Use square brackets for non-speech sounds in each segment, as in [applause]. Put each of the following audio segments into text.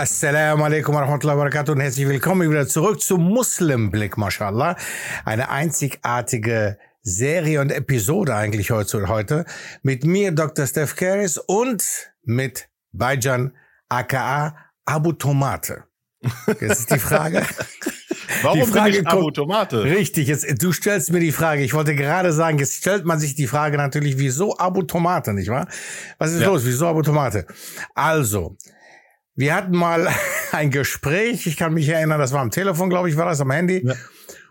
Assalamu alaikum warahmatullahi wabarakatuh und herzlich willkommen wieder zurück zum Muslimblick, mashallah. Eine einzigartige Serie und Episode eigentlich heute, heute mit mir, Dr. Steph Karis und mit Bajan aka Abu Tomate. Jetzt ist die Frage. [laughs] Warum die Frage bin ich Abu Tomate? Richtig, jetzt, du stellst mir die Frage. Ich wollte gerade sagen, jetzt stellt man sich die Frage natürlich, wieso Abu Tomate, nicht wahr? Was ist Ja. los? Wieso Abu Tomate? Also, wir hatten mal [laughs] ein Gespräch, ich kann mich erinnern, das war am Telefon, glaube ich, war das am Handy. Ja.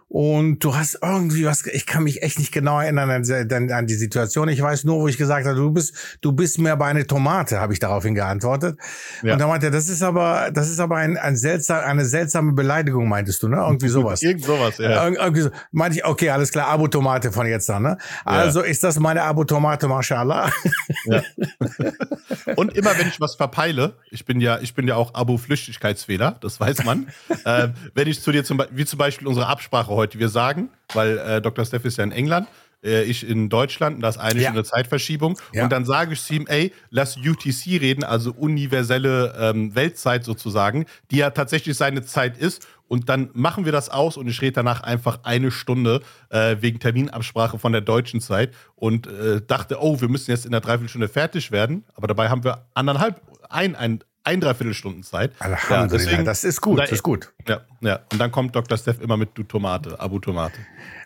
Und du hast irgendwie was, ich kann mich echt nicht genau erinnern an, an, die Situation. Ich weiß nur, wo ich gesagt habe, du bist, du bist mir aber eine Tomate, habe ich daraufhin geantwortet. Ja. Und da meinte er, das ist aber, das ist aber ein, ein seltsam, eine seltsame Beleidigung, meintest du, ne? Irgendwie sowas. Irgend sowas, ja. Ir- Irgendwie so. Meinte ich, okay, alles klar, Abo-Tomate von jetzt an, ne? Also ist das meine Abo-Tomate, mashallah. ja. [laughs] Und immer wenn ich was verpeile, ich bin ja, ich bin ja auch Abo-Flüchtigkeitsfehler, das weiß man. [laughs] äh, wenn ich zu dir zum Beispiel, wie zum Beispiel unsere Absprache heute, wir sagen, weil äh, Dr. Steff ist ja in England, äh, ich in Deutschland, und da ist eine Ja. Stunde Zeitverschiebung. Ja. Und dann sage ich zu ihm, ey, lass UTC reden, also universelle ähm, Weltzeit sozusagen, die ja tatsächlich seine Zeit ist. Und dann machen wir das aus und ich rede danach einfach eine Stunde äh, wegen Terminabsprache von der deutschen Zeit und äh, dachte, oh, wir müssen jetzt in der Dreiviertelstunde fertig werden. Aber dabei haben wir anderthalb, ein, ein, ein Dreiviertelstunden Zeit. Alhamdulillah, deswegen- das ist gut, Da- das ist gut. Ja, ja. Und dann kommt Dr. Steph immer mit du Tomate, Abu Tomate.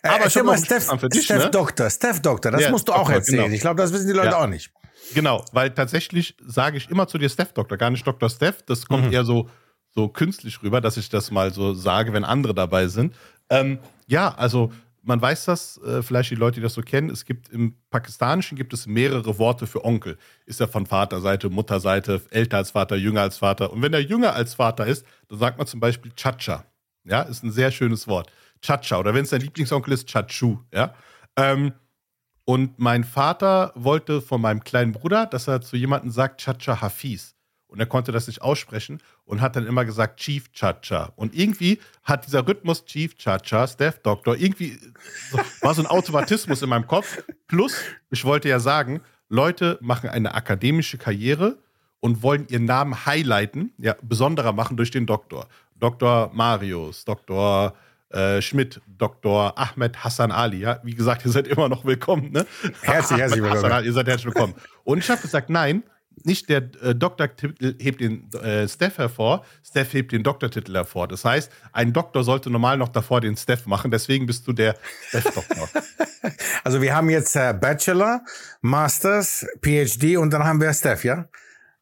Äh, Aber hab mal, Steph, dich, Steph ne? Doktor, Steph Doktor, das Ja, musst du auch Doktor, erzählen. genau. Ich glaube, das wissen die Leute Ja. auch nicht. Genau, weil tatsächlich sage ich immer zu dir Steph Doktor, gar nicht Dr. Steph. Das kommt Mhm. eher so, so künstlich rüber, dass ich das mal so sage, wenn andere dabei sind. Ähm, ja, also man weiß das, äh, vielleicht die Leute, die das so kennen, es gibt im Pakistanischen gibt es mehrere Worte für Onkel. Ist er von Vaterseite, Mutterseite, älter als Vater, jünger als Vater. Und wenn er jünger als Vater ist, dann sagt man zum Beispiel Chacha. Ja, ist ein sehr schönes Wort. Chacha. Oder wenn es dein Lieblingsonkel ist, Chachu. Ja. Ähm, und mein Vater wollte von meinem kleinen Bruder, dass er zu jemandem sagt Chacha Hafiz. Und er konnte das nicht aussprechen und hat dann immer gesagt Chief Chacha. Und irgendwie hat dieser Rhythmus Chief Chacha, Steph Doctor, irgendwie so- war so ein Automatismus in meinem Kopf. Plus, ich wollte ja sagen, Leute machen eine akademische Karriere und wollen ihren Namen highlighten, ja, besonderer machen durch den Doktor. Dr. Marius, Dr. Äh, Schmidt, Dr. Ahmed Hassan Ali. Ja, wie gesagt, ihr seid immer noch willkommen. Ne? Herzlich, herzlich willkommen. Ali, ihr seid herzlich willkommen. Und ich habe gesagt, nein, nicht der äh, Doktortitel hebt den äh, Steph hervor, Steph hebt den Doktortitel hervor. Das heißt, ein Doktor sollte normal noch davor den Steph machen, deswegen bist du der Steph-Doktor. [laughs] Also wir haben jetzt äh, Bachelor, Masters, PhD und dann haben wir Steph, ja?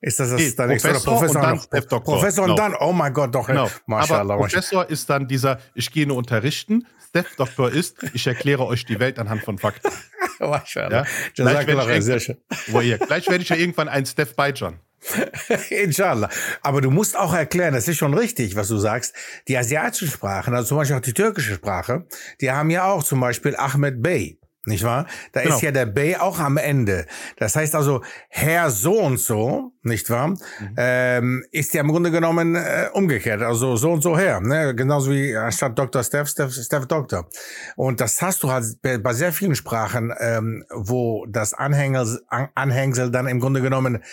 Ist das das Nee, dann nächste? Oder Professor und dann Steph Doktor. Professor und Genau. dann, oh mein Gott, doch, Genau. Aber Professor ist dann dieser, ich gehe nur unterrichten. Steph-Doktor ist, ich erkläre euch die Welt anhand von Fakten. [laughs] Mashallah. Ja? Gleich werde ich, sehr schön. Wo ihr- gleich werde ich ja irgendwann ein Steph Beijan. [laughs] Inshallah. Aber du musst auch erklären, das ist schon richtig, was du sagst. Die asiatischen Sprachen, also zum Beispiel auch die türkische Sprache, die haben ja auch zum Beispiel Ahmed Bey. Nicht wahr? Da Genau. ist ja der Bey auch am Ende. Das heißt also, Herr so und so, nicht wahr? Ähm, ist ja im Grunde genommen äh, umgekehrt. Also so und so her. Ne? Genauso wie anstatt Dr. Steph, Steph, Steph Doktor. Und das hast du halt bei, sehr vielen Sprachen, ähm, wo das Anhängsel, An Anhängsel dann im Grunde genommen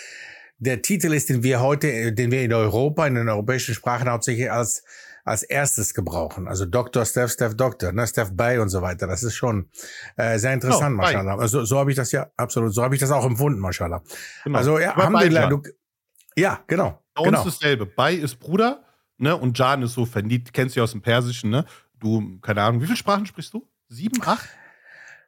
der Titel ist, den wir heute, äh, den wir in Europa, in den europäischen Sprachen hauptsächlich als als erstes gebrauchen. Also Dr. Steph, Steph Doktor, ne, Steph Bay und so weiter. Das ist schon äh, sehr interessant, Bay. mashallah. Also so habe ich das ja absolut, so habe ich das auch empfunden, mashallah. Genau. Also ja, Alhamdulillah, du, ja, genau. Bei genau. uns dasselbe. Bei ist Bruder, ne? Und Jan ist so verliebt, kennst du ja aus dem Persischen, ne? Du, keine Ahnung, wie viele Sprachen sprichst du? Sieben, acht?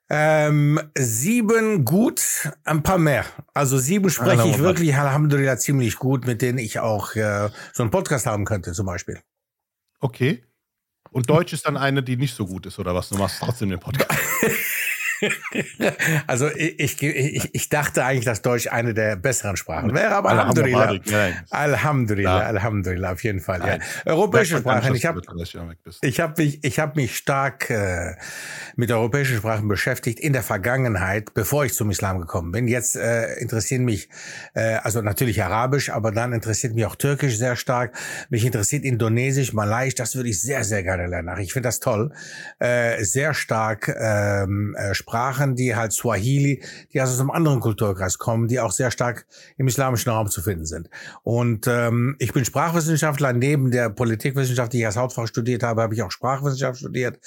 Ähm, sieben gut, ein paar mehr. Also sieben spreche ich wirklich, Alhamdulillah, ziemlich gut, mit denen ich auch äh, so einen Podcast haben könnte, zum Beispiel. Okay. Und Deutsch ist dann eine, die nicht so gut ist, oder was? Du machst trotzdem den Podcast. [laughs] [laughs] Also ich, ich, ich, dachte eigentlich, dass Deutsch eine der besseren Sprachen wäre, aber Alhamdulillah. Alhamdulillah. Alhamdulillah. Alhamdulillah, auf jeden Fall. Ja. Europäische Sprachen, ich habe dass du mit 30 Jahren weg bist. ich habe mich, ich hab mich stark äh, mit europäischen Sprachen beschäftigt in der Vergangenheit, bevor ich zum Islam gekommen bin. Jetzt äh, interessieren mich, äh, also natürlich Arabisch, aber dann interessiert mich auch Türkisch sehr stark. Mich interessiert Indonesisch, Malaiisch, das würde ich sehr, sehr gerne lernen. Ich finde das toll. Äh, sehr stark ähm, äh, Sprachen, die halt Swahili, die also aus einem anderen Kulturkreis kommen, die auch sehr stark im islamischen Raum zu finden sind. Und ähm, ich bin Sprachwissenschaftler. Neben der Politikwissenschaft, die ich als Hauptfach studiert habe, habe ich auch Sprachwissenschaft studiert.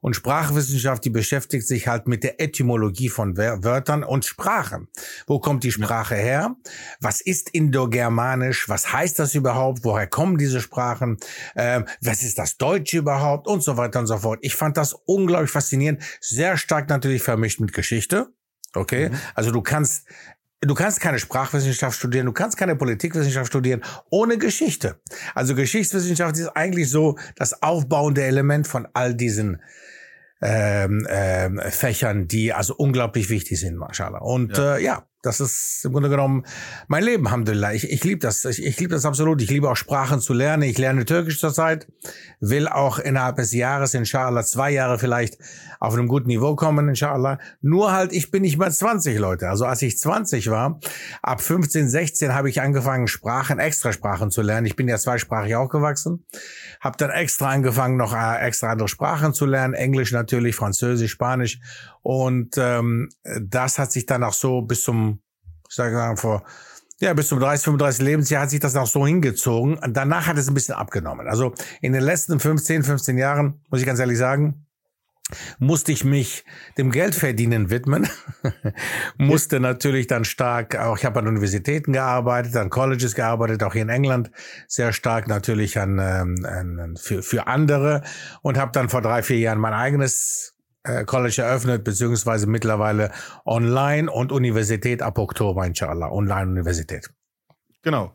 Und Sprachwissenschaft, die beschäftigt sich halt mit der Etymologie von Wörtern und Sprachen. Wo kommt die Sprache her? Was ist Indogermanisch? Was heißt das überhaupt? Woher kommen diese Sprachen? Ähm, was ist das Deutsche überhaupt? Und so weiter und so fort. Ich fand das unglaublich faszinierend. Sehr stark natürlich vermischt mit Geschichte. Okay, mhm. also du kannst Du kannst keine Sprachwissenschaft studieren, du kannst keine Politikwissenschaft studieren ohne Geschichte. Also Geschichtswissenschaft ist eigentlich so das aufbauende Element von all diesen ähm, ähm, Fächern, die also unglaublich wichtig sind, mashallah. Und ja, äh, ja das ist im Grunde genommen mein Leben, Alhamdulillah. Ich, ich liebe das. Ich, ich liebe das absolut. Ich liebe auch Sprachen zu lernen. Ich lerne Türkisch zurzeit, will auch innerhalb des Jahres, inshallah, zwei Jahre vielleicht auf einem guten Niveau kommen, inshallah. Nur halt, ich bin nicht mehr 20, Leute. Also als ich 20 war, ab 15, 16 habe ich angefangen, Sprachen, Extrasprachen zu lernen. Ich bin ja zweisprachig aufgewachsen. Habe dann extra angefangen, noch äh, extra andere Sprachen zu lernen. Englisch natürlich, Französisch, Spanisch. Und ähm, das hat sich dann auch so bis zum, ich sage mal, vor ja, bis zum 30, 35 Lebensjahr hat sich das auch so hingezogen. Danach hat es ein bisschen abgenommen. Also in den letzten 15, 15 Jahren, muss ich ganz ehrlich sagen, musste ich mich dem Geldverdienen widmen, [laughs] musste natürlich dann stark, auch ich habe an Universitäten gearbeitet, an Colleges gearbeitet, auch hier in England sehr stark natürlich an, ähm, an für, für andere und habe dann vor drei, vier Jahren mein eigenes äh, College eröffnet, beziehungsweise mittlerweile online und Universität ab Oktober, inshallah, Online-Universität. Genau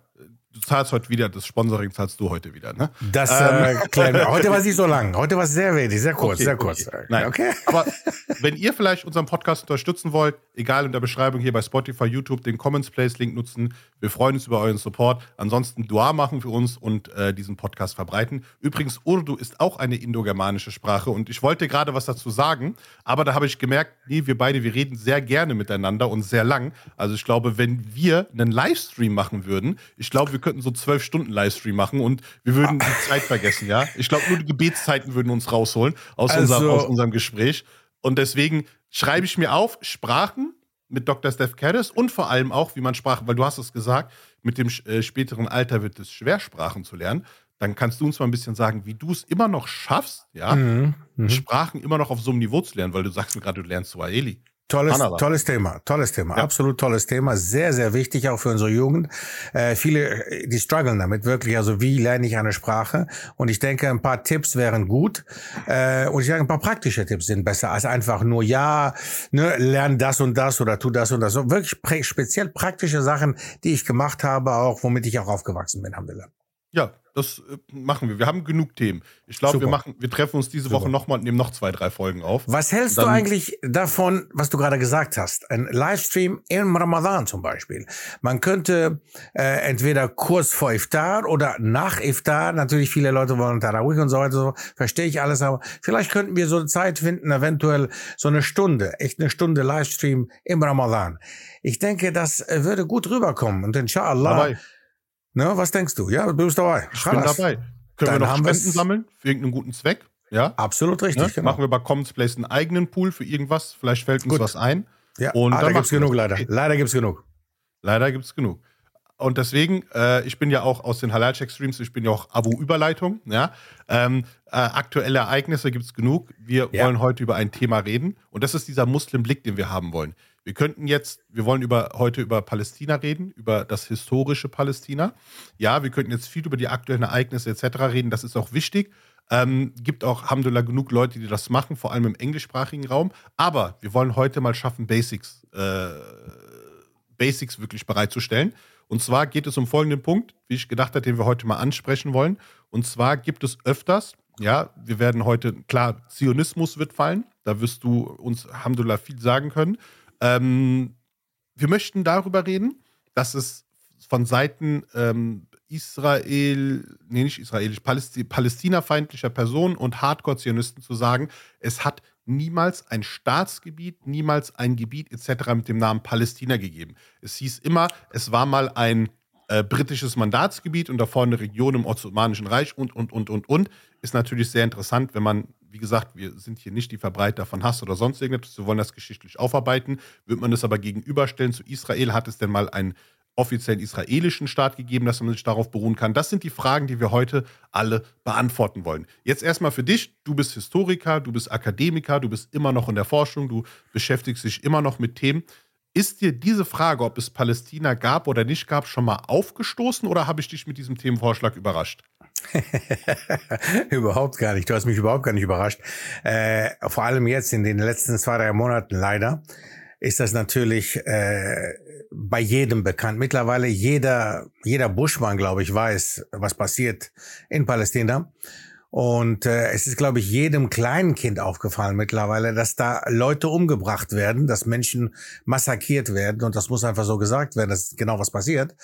du zahlst heute wieder, das Sponsoring zahlst du heute wieder, ne? Das äh, ähm. wir. Heute war es nicht so lang. Heute war es sehr wenig, sehr kurz, okay, sehr kurz. Okay. Nein, okay. Aber wenn ihr vielleicht unseren Podcast unterstützen wollt, egal in der Beschreibung hier bei Spotify, YouTube, den Comments Place Link nutzen. Wir freuen uns über euren Support. Ansonsten Dua machen für uns und äh, diesen Podcast verbreiten. Übrigens, Urdu ist auch eine indogermanische Sprache und ich wollte gerade was dazu sagen, aber da habe ich gemerkt, nee, wir beide, wir reden sehr gerne miteinander und sehr lang. Also ich glaube, wenn wir einen Livestream machen würden, ich glaube, wir könnten so zwölf Stunden Livestream machen und wir würden die Zeit vergessen, ja. Ich glaube, nur die Gebetszeiten würden uns rausholen aus, also, unserem, aus unserem Gespräch. Und deswegen schreibe ich mir auf, Sprachen mit Dr. Steph Caddis und vor allem auch, wie man Sprachen, weil du hast es gesagt, mit dem äh, späteren Alter wird es schwer, Sprachen zu lernen. Dann kannst du uns mal ein bisschen sagen, wie du es immer noch schaffst, ja, mhm, mhm. Sprachen immer noch auf so einem Niveau zu lernen, weil du sagst mir gerade, du lernst Swahili. Tolles, tolles Thema, tolles Thema, ja. absolut tolles Thema, sehr, sehr wichtig auch für unsere Jugend. Äh, viele, die strugglen damit wirklich, also wie lerne ich eine Sprache? Und ich denke, ein paar Tipps wären gut äh, und ich sage, ein paar praktische Tipps sind besser als einfach nur, ja, ne, lern das und das oder tu das und das. So wirklich speziell praktische Sachen, die ich gemacht habe, auch womit ich auch aufgewachsen bin, haben wir. Ja, das äh, machen wir. Wir haben genug Themen. Ich glaube, wir machen, wir treffen uns diese Super. Woche nochmal und nehmen noch zwei, drei Folgen auf. Was hältst du eigentlich davon, was du gerade gesagt hast? Ein Livestream im Ramadan zum Beispiel. Man könnte äh, entweder kurz vor Iftar oder nach Iftar, natürlich viele Leute wollen Tarawih und so weiter, so, verstehe ich alles, aber vielleicht könnten wir so eine Zeit finden, eventuell so eine Stunde, echt eine Stunde Livestream im Ramadan. Ich denke, das äh, würde gut rüberkommen und inshallah. Dabei Ne, was denkst du? Ja, du bist dabei. Ich bin dabei. Können Dann wir noch Spenden sammeln für irgendeinen guten Zweck? Ja. Absolut richtig. Ne? Genau. Machen wir bei Commons Place einen eigenen Pool für irgendwas. Vielleicht fällt uns Gut. was ein. Ja, und ah, da gibt es genug, leider. Leider gibt es genug. Leider gibt es genug. Und deswegen, äh, ich bin ja auch aus den Halal-Check-Streams, ich bin ja auch Abo-Überleitung. Ja? Ähm, äh, aktuelle Ereignisse gibt es genug. Wir ja. wollen heute über ein Thema reden. Und das ist dieser Muslim-Blick, den wir haben wollen. Wir könnten jetzt, wir wollen über, heute über Palästina reden, über das historische Palästina. Ja, wir könnten jetzt viel über die aktuellen Ereignisse etc. reden, das ist auch wichtig. Ähm, gibt auch, Alhamdulillah, genug Leute, die das machen, vor allem im englischsprachigen Raum. Aber wir wollen heute mal schaffen, Basics, äh, Basics wirklich bereitzustellen. Und zwar geht es um folgenden Punkt, wie ich gedacht habe, den wir heute mal ansprechen wollen. Und zwar gibt es öfters, ja, wir werden heute, klar, Zionismus wird fallen. Da wirst du uns, Alhamdulillah, viel sagen können. Ähm, wir möchten darüber reden, dass es von Seiten ähm, Israel, nee, nicht israelisch, Palästi palästinafeindlicher Personen und Hardcore-Zionisten zu sagen, es hat niemals ein Staatsgebiet, niemals ein Gebiet etc. mit dem Namen Palästina gegeben. Es hieß immer, es war mal ein äh, britisches Mandatsgebiet und davor eine Region im Ottomanischen Reich und, und, und, und, und. Ist natürlich sehr interessant, wenn man wie gesagt, wir sind hier nicht die Verbreiter von Hass oder sonst irgendetwas. Wir wollen das geschichtlich aufarbeiten. Wird man das aber gegenüberstellen zu Israel, hat es denn mal einen offiziellen israelischen Staat gegeben, dass man sich darauf beruhen kann? Das sind die Fragen, die wir heute alle beantworten wollen. Jetzt erstmal für dich. Du bist Historiker, du bist Akademiker, du bist immer noch in der Forschung, du beschäftigst dich immer noch mit Themen. Ist dir diese Frage, ob es Palästina gab oder nicht gab, schon mal aufgestoßen oder habe ich dich mit diesem Themenvorschlag überrascht? [laughs] überhaupt gar nicht. Du hast mich überhaupt gar nicht überrascht. Äh, vor allem jetzt in den letzten zwei, drei Monaten leider ist das natürlich äh, bei jedem bekannt. Mittlerweile jeder, jeder Buschmann, glaube ich, weiß, was passiert in Palästina. Und äh, es ist, glaube ich, jedem kleinen Kind aufgefallen mittlerweile, dass da Leute umgebracht werden, dass Menschen massakriert werden. Und das muss einfach so gesagt werden, dass genau was passiert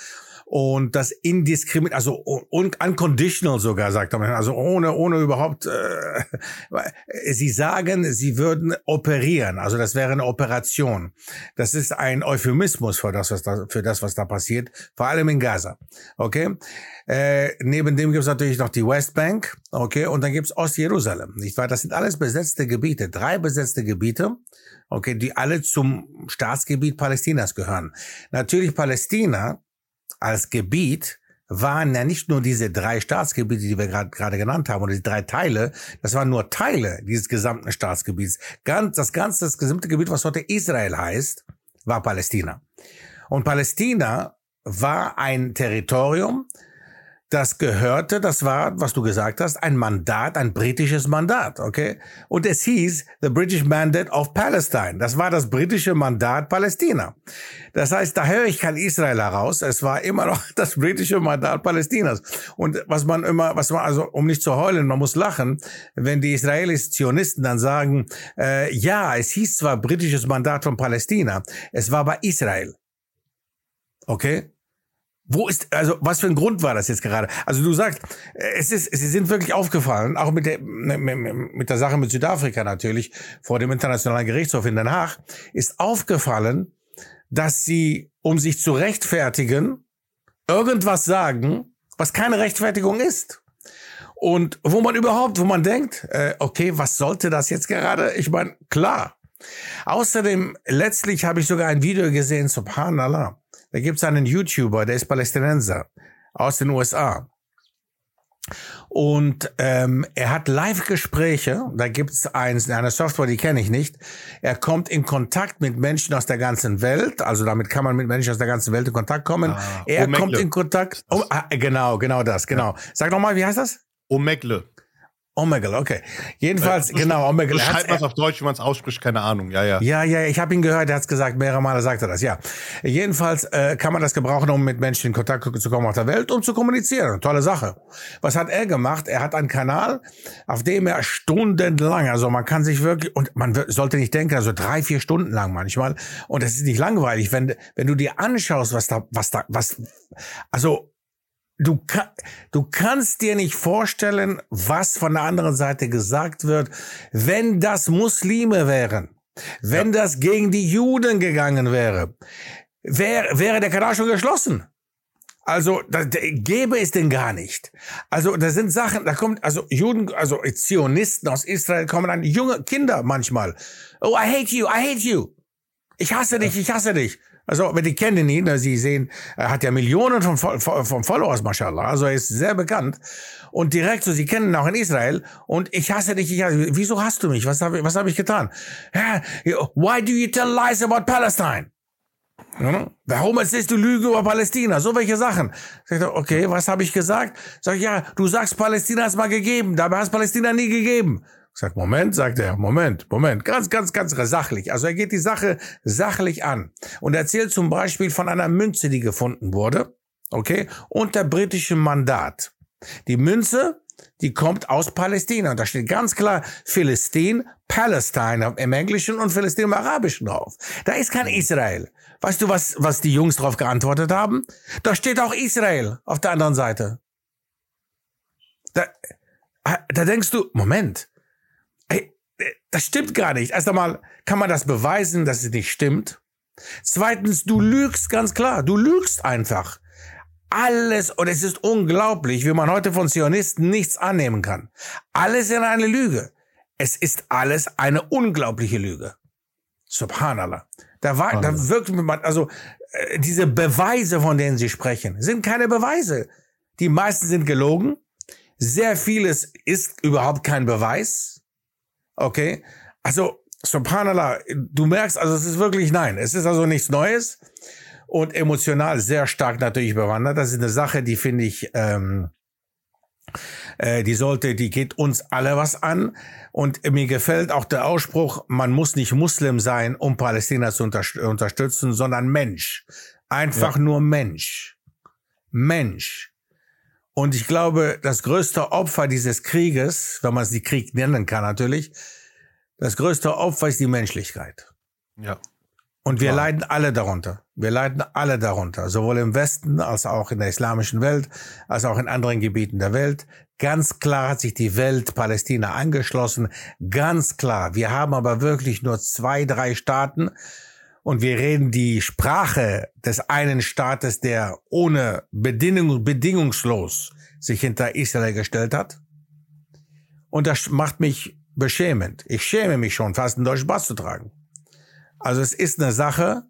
und das indiskriminat, also und unconditional sogar, sagt man, also ohne, ohne überhaupt, äh, [laughs] sie sagen, sie würden operieren, also das wäre eine Operation. Das ist ein Euphemismus für das, was da, für das, was da passiert, vor allem in Gaza, okay? Äh, neben dem gibt es natürlich noch die Westbank, okay, und dann gibt es Ostjerusalem, nicht wahr? Das sind alles besetzte Gebiete, drei besetzte Gebiete, okay, die alle zum Staatsgebiet Palästinas gehören. Natürlich Palästina als Gebiet waren ja nicht nur diese drei Staatsgebiete, die wir gerade genannt haben, oder die drei Teile, das waren nur Teile dieses gesamten Staatsgebiets. Ganz, das ganze, das gesamte Gebiet, was heute Israel heißt, war Palästina. Und Palästina war ein Territorium, das gehörte, das war, was du gesagt hast, ein Mandat, ein britisches Mandat, okay? Und es hieß The British Mandate of Palestine. Das war das britische Mandat Palästina. Das heißt, da höre ich kein Israel heraus. Es war immer noch [laughs] das britische Mandat Palästinas. Und was man immer, was man, also um nicht zu heulen, man muss lachen, wenn die Israelis Zionisten dann sagen, äh, ja, es hieß zwar britisches Mandat von Palästina, es war aber Israel. Okay? Wo ist, also was für ein Grund war das jetzt gerade? Also du sagst, es ist, sie sind wirklich aufgefallen, auch mit der, mit der Sache mit Südafrika natürlich, vor dem Internationalen Gerichtshof in Den Haag, ist aufgefallen, dass sie, um sich zu rechtfertigen, irgendwas sagen, was keine Rechtfertigung ist. Und wo man überhaupt, wo man denkt, äh, okay, was sollte das jetzt gerade? Ich meine, klar. Außerdem, letztlich habe ich sogar ein Video gesehen, subhanallah da gibt es einen YouTuber, der ist Palästinenser aus den USA. Und ähm, er hat Live-Gespräche, da gibt es eine Software, die kenne ich nicht. Er kommt in Kontakt mit Menschen aus der ganzen Welt, also damit kann man mit Menschen aus der ganzen Welt in Kontakt kommen. Ah, er kommt in Kontakt, oh, ah, genau, genau das, genau. Ja. Sag nochmal, wie heißt das? Omegle. Omegle, okay. Jedenfalls, äh, genau, Omegle. Schreibt man es auf Deutsch, wie man es ausspricht, keine Ahnung. Ja, ja. Ja, ja, ich habe ihn gehört, er hat es gesagt, mehrere Male sagt er das, ja. Jedenfalls äh, kann man das gebrauchen, um mit Menschen in Kontakt zu kommen auf der Welt und zu kommunizieren. Tolle Sache. Was hat er gemacht? Er hat einen Kanal, auf dem er stundenlang, also man kann sich wirklich, und man sollte nicht denken, also drei, vier Stunden lang manchmal, und das ist nicht langweilig, wenn, wenn du dir anschaust, was da, was da, was, also du, du kannst dir nicht vorstellen, was von der anderen Seite gesagt wird, wenn das Muslime wären, wenn ja. das gegen die Juden gegangen wäre, wär, wäre der Kanal schon geschlossen. Also, da, da, gäbe es denn gar nicht. Also, da sind Sachen, da kommt, also Juden, also Zionisten aus Israel kommen an, junge Kinder manchmal. Oh, I hate you, I hate you. Ich hasse dich, ich hasse dich. Also, aber die kennen ihn, ne? Sie sehen, er hat ja Millionen von, von Followers, mashallah. Also, er ist sehr bekannt. Und direkt so, sie kennen ihn auch in Israel. Und ich hasse dich, ich hasse, wieso hast du mich? Was habe was hab ich getan? Why do you tell lies about Palestine? Ja, warum erzählst du Lüge über Palästina? So welche Sachen. Sag ich, okay, was habe ich gesagt? Sag ich, ja, du sagst, Palästina ist mal gegeben, dabei hast Palästina nie gegeben. Sagt, Moment, sagt er, Moment, Moment, ganz, ganz, ganz sachlich. Also er geht die Sache sachlich an und erzählt zum Beispiel von einer Münze, die gefunden wurde, okay, unter britischem Mandat. Die Münze, die kommt aus Palästina. Und da steht ganz klar Philistin, Palestine im Englischen und Philistin im Arabischen drauf. Da ist kein Israel. Weißt du, was, was die Jungs drauf geantwortet haben? Da steht auch Israel auf der anderen Seite. Da, da denkst du, Moment, das stimmt gar nicht. Erst einmal kann man das beweisen, dass es nicht stimmt. Zweitens, du lügst ganz klar. Du lügst einfach. Alles, und es ist unglaublich, wie man heute von Zionisten nichts annehmen kann. Alles in eine Lüge. Es ist alles eine unglaubliche Lüge. Subhanallah. Da war, da wirkt man, also äh, diese Beweise, von denen Sie sprechen, sind keine Beweise. Die meisten sind gelogen. Sehr vieles ist überhaupt kein Beweis. Okay? Also, Subhanallah, du merkst, also es ist wirklich nein. Es ist also nichts Neues und emotional sehr stark natürlich bewandert. Das ist eine Sache, die finde ich, ähm, äh, die sollte, die geht uns alle was an. Und mir gefällt auch der Ausspruch, man muss nicht Muslim sein, um Palästina zu unter unterstützen, sondern Mensch. Einfach ja. nur Mensch. Mensch. Und ich glaube, das größte Opfer dieses Krieges, wenn man es die Krieg nennen kann natürlich, das größte Opfer ist die Menschlichkeit. Ja. Und wir Klar. leiden alle darunter. Wir leiden alle darunter, sowohl im Westen als auch in der islamischen Welt, als auch in anderen Gebieten der Welt. Ganz klar hat sich die Welt Palästina angeschlossen. Ganz klar. Wir haben aber wirklich nur zwei, drei Staaten. Und wir reden die Sprache des einen Staates, der ohne Bedingung, bedingungslos sich hinter Israel gestellt hat. Und das macht mich beschämend. Ich schäme mich schon, fast einen deutschen Bass zu tragen. Also es ist eine Sache,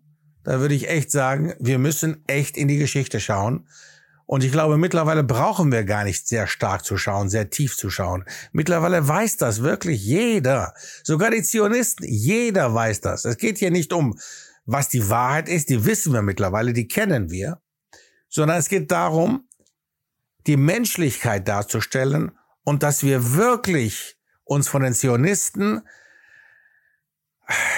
da würde ich echt sagen, wir müssen echt in die Geschichte schauen. Und ich glaube, mittlerweile brauchen wir gar nicht sehr stark zu schauen, sehr tief zu schauen. Mittlerweile weiß das wirklich jeder. Sogar die Zionisten, jeder weiß das. Es geht hier nicht um, was die Wahrheit ist, die wissen wir mittlerweile, die kennen wir, sondern es geht darum, die Menschlichkeit darzustellen und dass wir wirklich uns von den Zionisten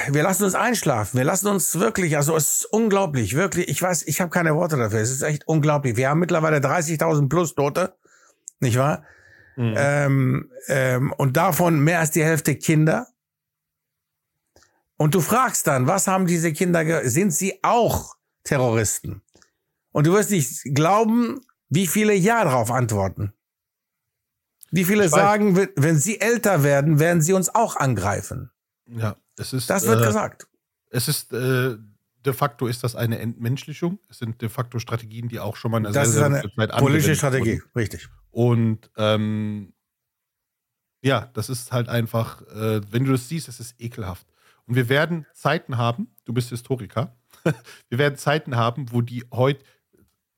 wir lassen uns einschlafen. Wir lassen uns wirklich, also es ist unglaublich, wirklich. Ich weiß, ich habe keine Worte dafür. Es ist echt unglaublich. Wir haben mittlerweile 30.000 plus Tote, nicht wahr? Mhm. Ähm, ähm, und davon mehr als die Hälfte Kinder. Und du fragst dann, was haben diese Kinder, sind sie auch Terroristen? Und du wirst nicht glauben, wie viele Ja darauf antworten. Wie viele sagen, wenn sie älter werden, werden sie uns auch angreifen. Ja. Es ist, das wird äh, gesagt. Es ist äh, de facto ist das eine Entmenschlichung. Es sind de facto Strategien, die auch schon mal in der das sehr, sehr ist eine politische Strategie, wurden. richtig. Und ähm, ja, das ist halt einfach, äh, wenn du das siehst, es ist ekelhaft. Und wir werden Zeiten haben, du bist Historiker, [laughs] wir werden Zeiten haben, wo die heute,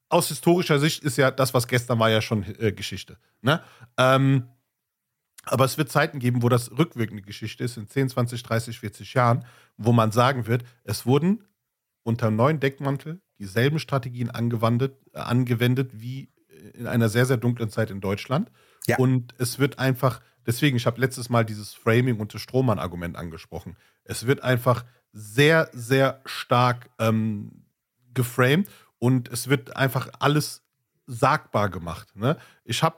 aus historischer Sicht ist ja das, was gestern war, ja schon äh, Geschichte. Ne? Ähm, aber es wird Zeiten geben, wo das rückwirkende Geschichte ist, in 10, 20, 30, 40 Jahren, wo man sagen wird, es wurden unter neuen Deckmantel dieselben Strategien angewendet, äh, angewendet wie in einer sehr, sehr dunklen Zeit in Deutschland. Ja. Und es wird einfach, deswegen, ich habe letztes Mal dieses Framing und das Strohmann-Argument angesprochen. Es wird einfach sehr, sehr stark ähm, geframed und es wird einfach alles sagbar gemacht. Ne? Ich habe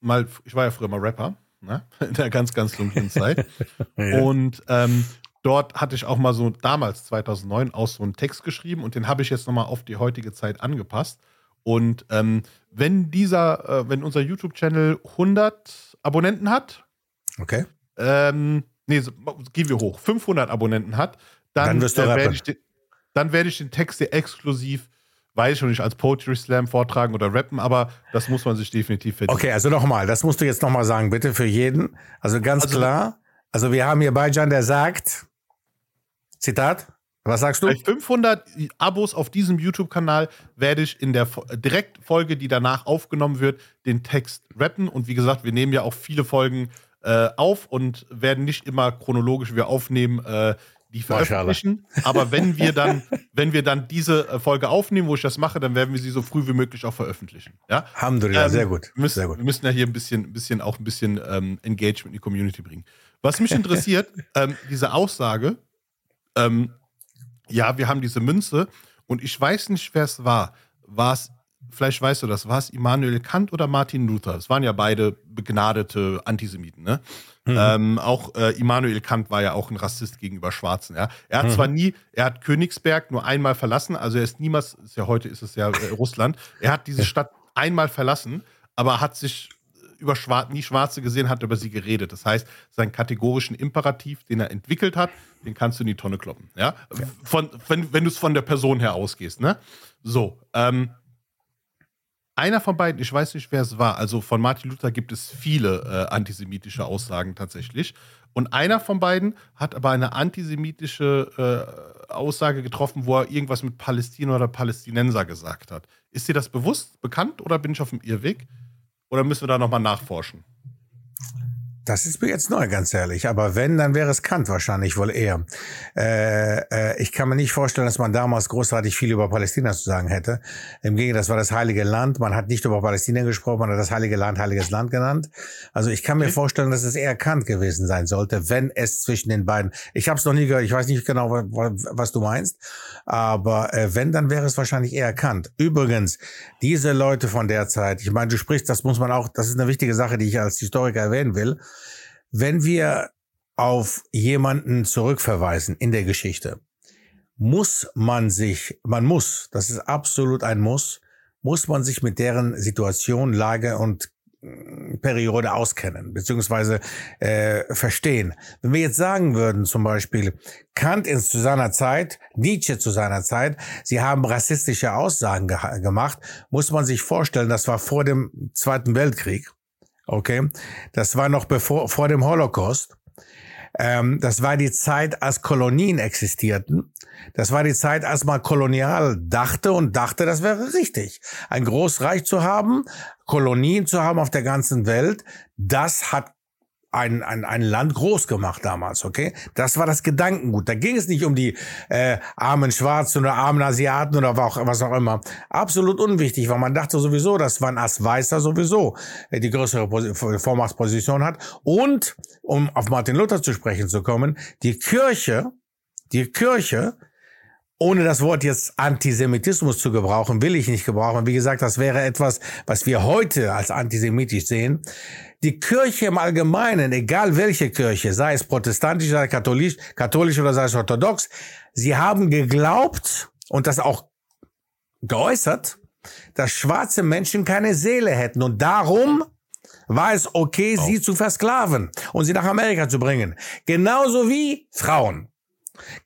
mal, ich war ja früher mal Rapper ne? [laughs] in der ganz, ganz dunklen [laughs] Zeit. ja. Und ähm, dort hatte ich auch mal so damals, 2009, auch so einen Text geschrieben und den habe ich jetzt nochmal auf die heutige Zeit angepasst. Und ähm, wenn dieser, äh, wenn unser YouTube-Channel 100 Abonnenten hat, okay. Ähm, nee, gehen wir hoch, 500 Abonnenten hat, dann, dann, äh, werde ich, den, dann werde ich den Text hier exklusiv weiß ich schon nicht, als Poetry Slam vortragen oder rappen, aber das muss man sich definitiv verdienen. Okay, also nochmal, das musst du jetzt nochmal sagen, bitte für jeden. Also ganz also, klar, also wir haben hier Bajan, der sagt, Zitat, was sagst du? Bei 500 Abos auf diesem YouTube-Kanal werde ich in der Direktfolge, die danach aufgenommen wird, den Text rappen. Und wie gesagt, wir nehmen ja auch viele Folgen äh, auf und werden nicht immer chronologisch wir aufnehmen, äh, die veröffentlichen. Aber wenn wir dann, [laughs] wenn wir dann diese äh, Folge aufnehmen, wo ich das mache, dann werden wir sie so früh wie möglich auch veröffentlichen. Ja, Alhamdulillah, ähm, sehr gut. Wir müssen, sehr gut. Wir müssen ja hier ein bisschen, ein bisschen auch ein bisschen ähm, Engagement in die Community bringen. Was mich [laughs] interessiert, ähm, diese Aussage, ähm, ja, wir haben diese Münze und ich weiß nicht, wer es war. War es vielleicht weißt du das, war es Immanuel Kant oder Martin Luther? Es waren ja beide begnadete Antisemiten, ne? Mhm. Ähm, auch äh, Immanuel Kant war ja auch ein Rassist gegenüber Schwarzen, ja. Er hat mhm. zwar nie, er hat Königsberg nur einmal verlassen, also er ist niemals, ist ja heute ist es ja äh, Russland, er hat diese Stadt einmal verlassen, aber hat sich über Schwar nie Schwarze gesehen, hat über sie geredet. Das heißt, seinen kategorischen Imperativ, den er entwickelt hat, den kannst du in die Tonne kloppen. Ja? ja. Von, wenn, wenn du es von der Person her ausgehst. Ne? So, ähm, einer von beiden, ich weiß nicht, wer es war, also von Martin Luther gibt es viele äh, antisemitische Aussagen tatsächlich. Und einer von beiden hat aber eine antisemitische äh, Aussage getroffen, wo er irgendwas mit Palästina oder Palästinenser gesagt hat. Ist dir das bewusst, bekannt oder bin ich auf dem Irrweg? Oder müssen wir da nochmal nachforschen? Das ist mir jetzt neu, ganz ehrlich. Aber wenn, dann wäre es Kant wahrscheinlich wohl eher. Äh, äh, ich kann mir nicht vorstellen, dass man damals großartig viel über Palästina zu sagen hätte. Im Gegenteil, das war das Heilige Land. Man hat nicht über Palästina gesprochen, man hat das Heilige Land Heiliges Land genannt. Also ich kann mir vorstellen, dass es eher Kant gewesen sein sollte, wenn es zwischen den beiden. Ich habe es noch nie gehört. Ich weiß nicht genau, was du meinst. Aber äh, wenn, dann wäre es wahrscheinlich eher Kant. Übrigens, diese Leute von der Zeit. Ich meine, du sprichst, das muss man auch. Das ist eine wichtige Sache, die ich als Historiker erwähnen will wenn wir auf jemanden zurückverweisen in der Geschichte, muss man sich, man muss, das ist absolut ein Muss, muss man sich mit deren Situation, Lage und mm, Periode auskennen, beziehungsweise äh, verstehen. Wenn wir jetzt sagen würden, zum Beispiel, Kant ist zu seiner Zeit, Nietzsche zu seiner Zeit, sie haben rassistische Aussagen ge gemacht, muss man sich vorstellen, das war vor dem Zweiten Weltkrieg. Okay, das war noch bevor vor dem Holocaust. Ähm, das war die Zeit, als Kolonien existierten. Das war die Zeit, als man kolonial dachte und dachte, das wäre richtig. Ein Großreich zu haben, Kolonien zu haben auf der ganzen Welt, das hat ein, ein, ein Land groß gemacht damals, okay? Das war das Gedankengut. Da ging es nicht um die äh, armen Schwarzen oder armen Asiaten oder was auch immer. Absolut unwichtig, weil man dachte sowieso, dass man als Weißer sowieso äh, die größere Vormachtsposition hat. Und, um auf Martin Luther zu sprechen zu kommen, die Kirche, die Kirche ohne das Wort jetzt Antisemitismus zu gebrauchen, will ich nicht gebrauchen. Wie gesagt, das wäre etwas, was wir heute als antisemitisch sehen. Die Kirche im Allgemeinen, egal welche Kirche, sei es protestantisch, sei es katholisch, katholisch oder sei es orthodox, sie haben geglaubt und das auch geäußert, dass schwarze Menschen keine Seele hätten und darum war es okay, oh. sie zu versklaven und sie nach Amerika zu bringen. Genauso wie Frauen.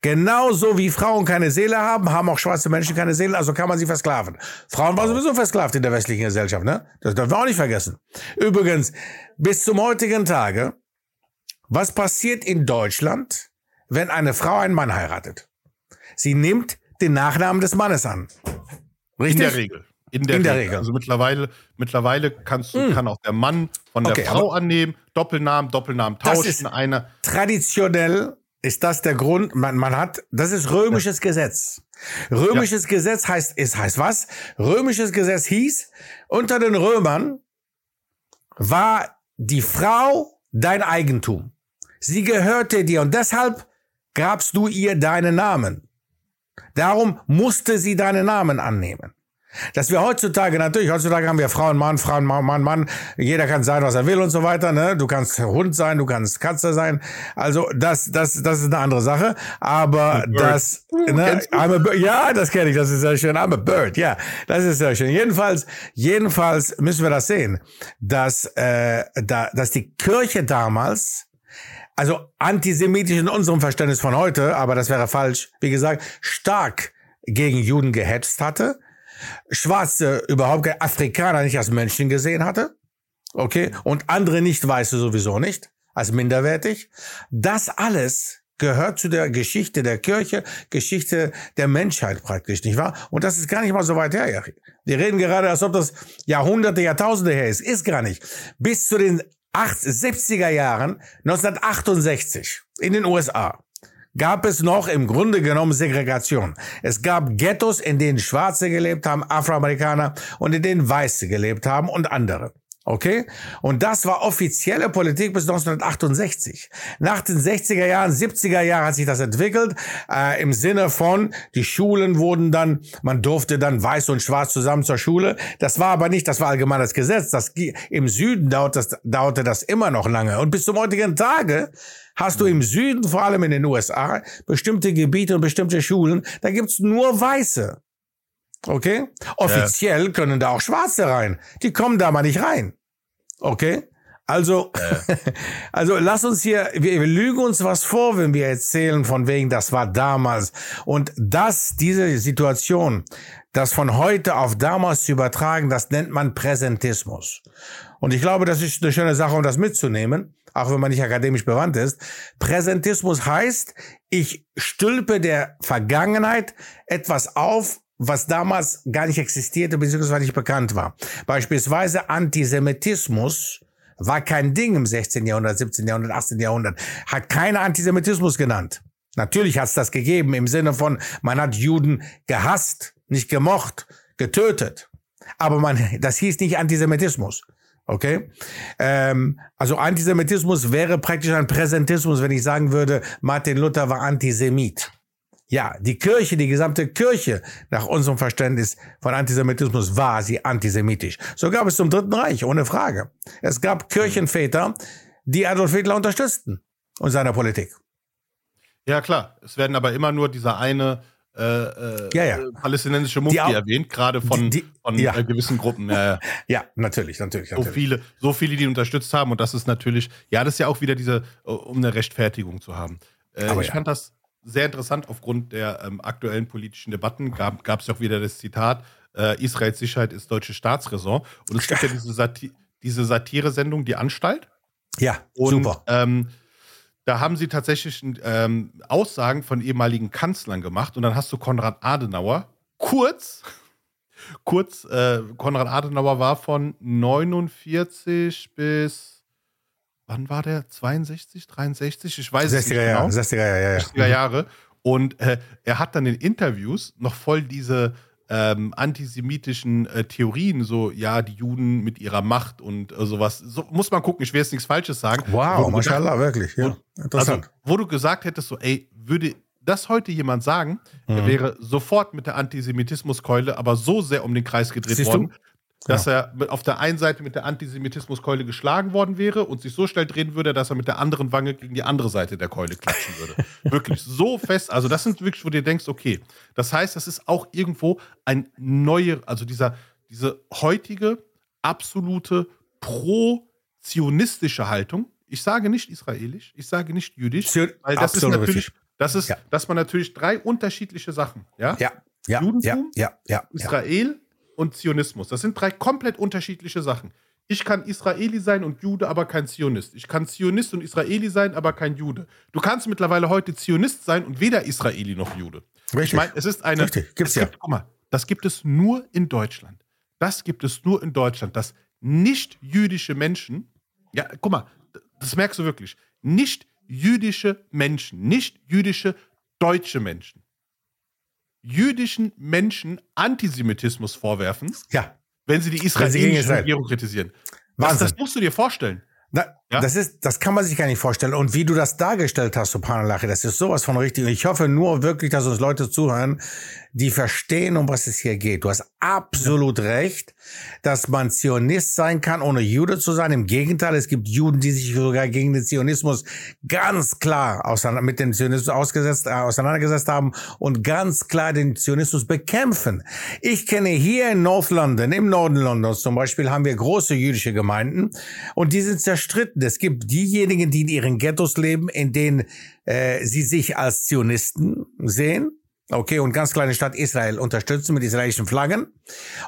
Genauso wie Frauen keine Seele haben, haben auch schwarze Menschen keine Seele, also kann man sie versklaven. Frauen waren sowieso versklavt in der westlichen Gesellschaft, ne? Das dürfen wir auch nicht vergessen. Übrigens, bis zum heutigen Tage, was passiert in Deutschland, wenn eine Frau einen Mann heiratet? Sie nimmt den Nachnamen des Mannes an. Richtig? In der Regel. In der, in der Regel. Regel. Also mittlerweile, mittlerweile kannst du, mm. kann auch der Mann von der okay, Frau annehmen, Doppelnamen, Doppelnamen tauschen. Das ist einer. Traditionell ist das der Grund, man, man hat, das ist römisches ja. Gesetz. Römisches ja. Gesetz heißt, es heißt was? Römisches Gesetz hieß, unter den Römern war die Frau dein Eigentum. Sie gehörte dir und deshalb gabst du ihr deinen Namen. Darum musste sie deinen Namen annehmen. Dass wir heutzutage, natürlich, heutzutage haben wir Frauen, Mann, Frauen, Mann, Mann, Mann. Jeder kann sein, was er will und so weiter. Ne? Du kannst Hund sein, du kannst Katze sein. Also das, das, das ist eine andere Sache. Aber das, ne, I'm a, ja, das kenne ich, das ist sehr schön. I'm a bird, ja, das ist sehr schön. Jedenfalls, jedenfalls müssen wir das sehen, dass, äh, da, dass die Kirche damals also antisemitisch in unserem Verständnis von heute, aber das wäre falsch, wie gesagt, stark gegen Juden gehetzt hatte Schwarze überhaupt Afrikaner nicht als Menschen gesehen hatte. Okay. Und andere nicht Weiße sowieso nicht als minderwertig. Das alles gehört zu der Geschichte der Kirche, Geschichte der Menschheit praktisch, nicht wahr? Und das ist gar nicht mal so weit her, Jachim. Wir reden gerade, als ob das Jahrhunderte, Jahrtausende her ist. Ist gar nicht. Bis zu den 70er Jahren, 1968, in den USA, gab es noch im Grunde genommen Segregation. Es gab Ghettos, in denen Schwarze gelebt haben, Afroamerikaner und in denen Weiße gelebt haben und andere. Okay? Und das war offizielle Politik bis 1968. Nach den 60er Jahren, 70er Jahren hat sich das entwickelt, äh, im Sinne von, die Schulen wurden dann, man durfte dann weiß und schwarz zusammen zur Schule. Das war aber nicht, das war allgemeines Gesetz. Das, Im Süden dauerte das, dauerte das immer noch lange. Und bis zum heutigen Tage hast du im Süden, vor allem in den USA, bestimmte Gebiete und bestimmte Schulen, da gibt's nur Weiße. Okay? Offiziell ja. können da auch Schwarze rein. Die kommen da mal nicht rein. Okay? Also, ja. [laughs] also lass uns hier, wir, wir lügen uns was vor, wenn wir erzählen von wegen, das war damals. Und das, diese Situation, das von heute auf damals zu übertragen, das nennt man Präsentismus. Und ich glaube, das ist eine schöne Sache, um das mitzunehmen, auch wenn man nicht akademisch bewandt ist. Präsentismus heißt, ich stülpe der Vergangenheit etwas auf, was damals gar nicht existierte bzw. nicht bekannt war. Beispielsweise Antisemitismus war kein Ding im 16. Jahrhundert, 17. Jahrhundert, 18. Jahrhundert. Hat keiner Antisemitismus genannt. Natürlich hat es das gegeben im Sinne von, man hat Juden gehasst, nicht gemocht, getötet. Aber man, das hieß nicht Antisemitismus. Okay? Ähm, also Antisemitismus wäre praktisch ein Präsentismus, wenn ich sagen würde, Martin Luther war Antisemit. Ja, die Kirche, die gesamte Kirche, nach unserem Verständnis von Antisemitismus, war sie antisemitisch. So gab es zum Dritten Reich, ohne Frage. Es gab Kirchenväter, die Adolf Hitler unterstützten und seiner Politik. Ja, klar. Es werden aber immer nur dieser eine äh, äh, ja, ja. palästinensische Mufti auch, erwähnt, gerade von, die, die, von ja. äh, gewissen Gruppen. Ja, natürlich, [laughs] natürlich, natürlich. So viele, so viele, die unterstützt haben. Und das ist natürlich, ja, das ist ja auch wieder diese, äh, um eine Rechtfertigung zu haben. Äh, ich fand das sehr interessant aufgrund der ähm, aktuellen politischen Debatten. Gab es ja auch wieder das Zitat, äh, Israels Sicherheit ist deutsche Staatsräson. Und es gibt ja [laughs] diese, Sati diese Satire-Sendung, Die Anstalt. Ja, und, super. Ähm, da haben sie tatsächlich ähm, Aussagen von ehemaligen Kanzlern gemacht und dann hast du Konrad Adenauer kurz, [laughs] kurz, äh, Konrad Adenauer war von 49 bis, wann war der? 62, 63? Ich weiß es nicht genau. Jahre, 60er Jahre, ja, ja. 60er Jahre. Und äh, er hat dann in Interviews noch voll diese ähm, antisemitischen äh, Theorien, so ja, die Juden mit ihrer Macht und äh, sowas. So, muss man gucken, ich will jetzt nichts Falsches sagen. Wow, mashallah, wirklich, ja. Wo, interessant. Also, wo du gesagt hättest, so, ey, würde das heute jemand sagen, mhm. er wäre sofort mit der Antisemitismuskeule aber so sehr um den Kreis gedreht Siehst worden? Dass ja. er auf der einen Seite mit der Antisemitismuskeule geschlagen worden wäre und sich so schnell drehen würde, dass er mit der anderen Wange gegen die andere Seite der Keule klatschen würde. [laughs] wirklich so fest. Also das sind wirklich, wo du denkst, okay, das heißt, das ist auch irgendwo ein neuer, also dieser, diese heutige absolute pro-zionistische Haltung. Ich sage nicht israelisch, ich sage nicht jüdisch, weil das ist natürlich, das ist, ja. dass man natürlich drei unterschiedliche Sachen, ja, ja. Ja, Judentum, ja, ja, Israel und Zionismus. Das sind drei komplett unterschiedliche Sachen. Ich kann Israeli sein und Jude, aber kein Zionist. Ich kann Zionist und Israeli sein, aber kein Jude. Du kannst mittlerweile heute Zionist sein und weder Israeli noch Jude. Richtig. Ich meine, es ist eine. Richtig. Gibt's ja. Gibt, guck mal, das gibt es nur in Deutschland. Das gibt es nur in Deutschland, dass nicht jüdische Menschen, ja, guck mal, das merkst du wirklich, nicht jüdische Menschen, nicht jüdische deutsche Menschen jüdischen Menschen Antisemitismus vorwerfen, ja. wenn sie die israelische Regierung kritisieren. Was, das musst du dir vorstellen. Na, ja? Das ist, das kann man sich gar nicht vorstellen. Und wie du das dargestellt hast, Subhanallah, das ist sowas von richtig. Und ich hoffe nur wirklich, dass uns Leute zuhören, die verstehen, um was es hier geht. Du hast absolut ja. recht, dass man Zionist sein kann, ohne Jude zu sein. Im Gegenteil, es gibt Juden, die sich sogar gegen den Zionismus ganz klar mit dem Zionismus ausgesetzt, äh, auseinandergesetzt haben und ganz klar den Zionismus bekämpfen. Ich kenne hier in North London, im Norden Londons zum Beispiel, haben wir große jüdische Gemeinden und die sind zerstritten. Es gibt diejenigen, die in ihren Ghettos leben, in denen äh, sie sich als Zionisten sehen Okay, und ganz kleine Stadt Israel unterstützen mit israelischen Flaggen.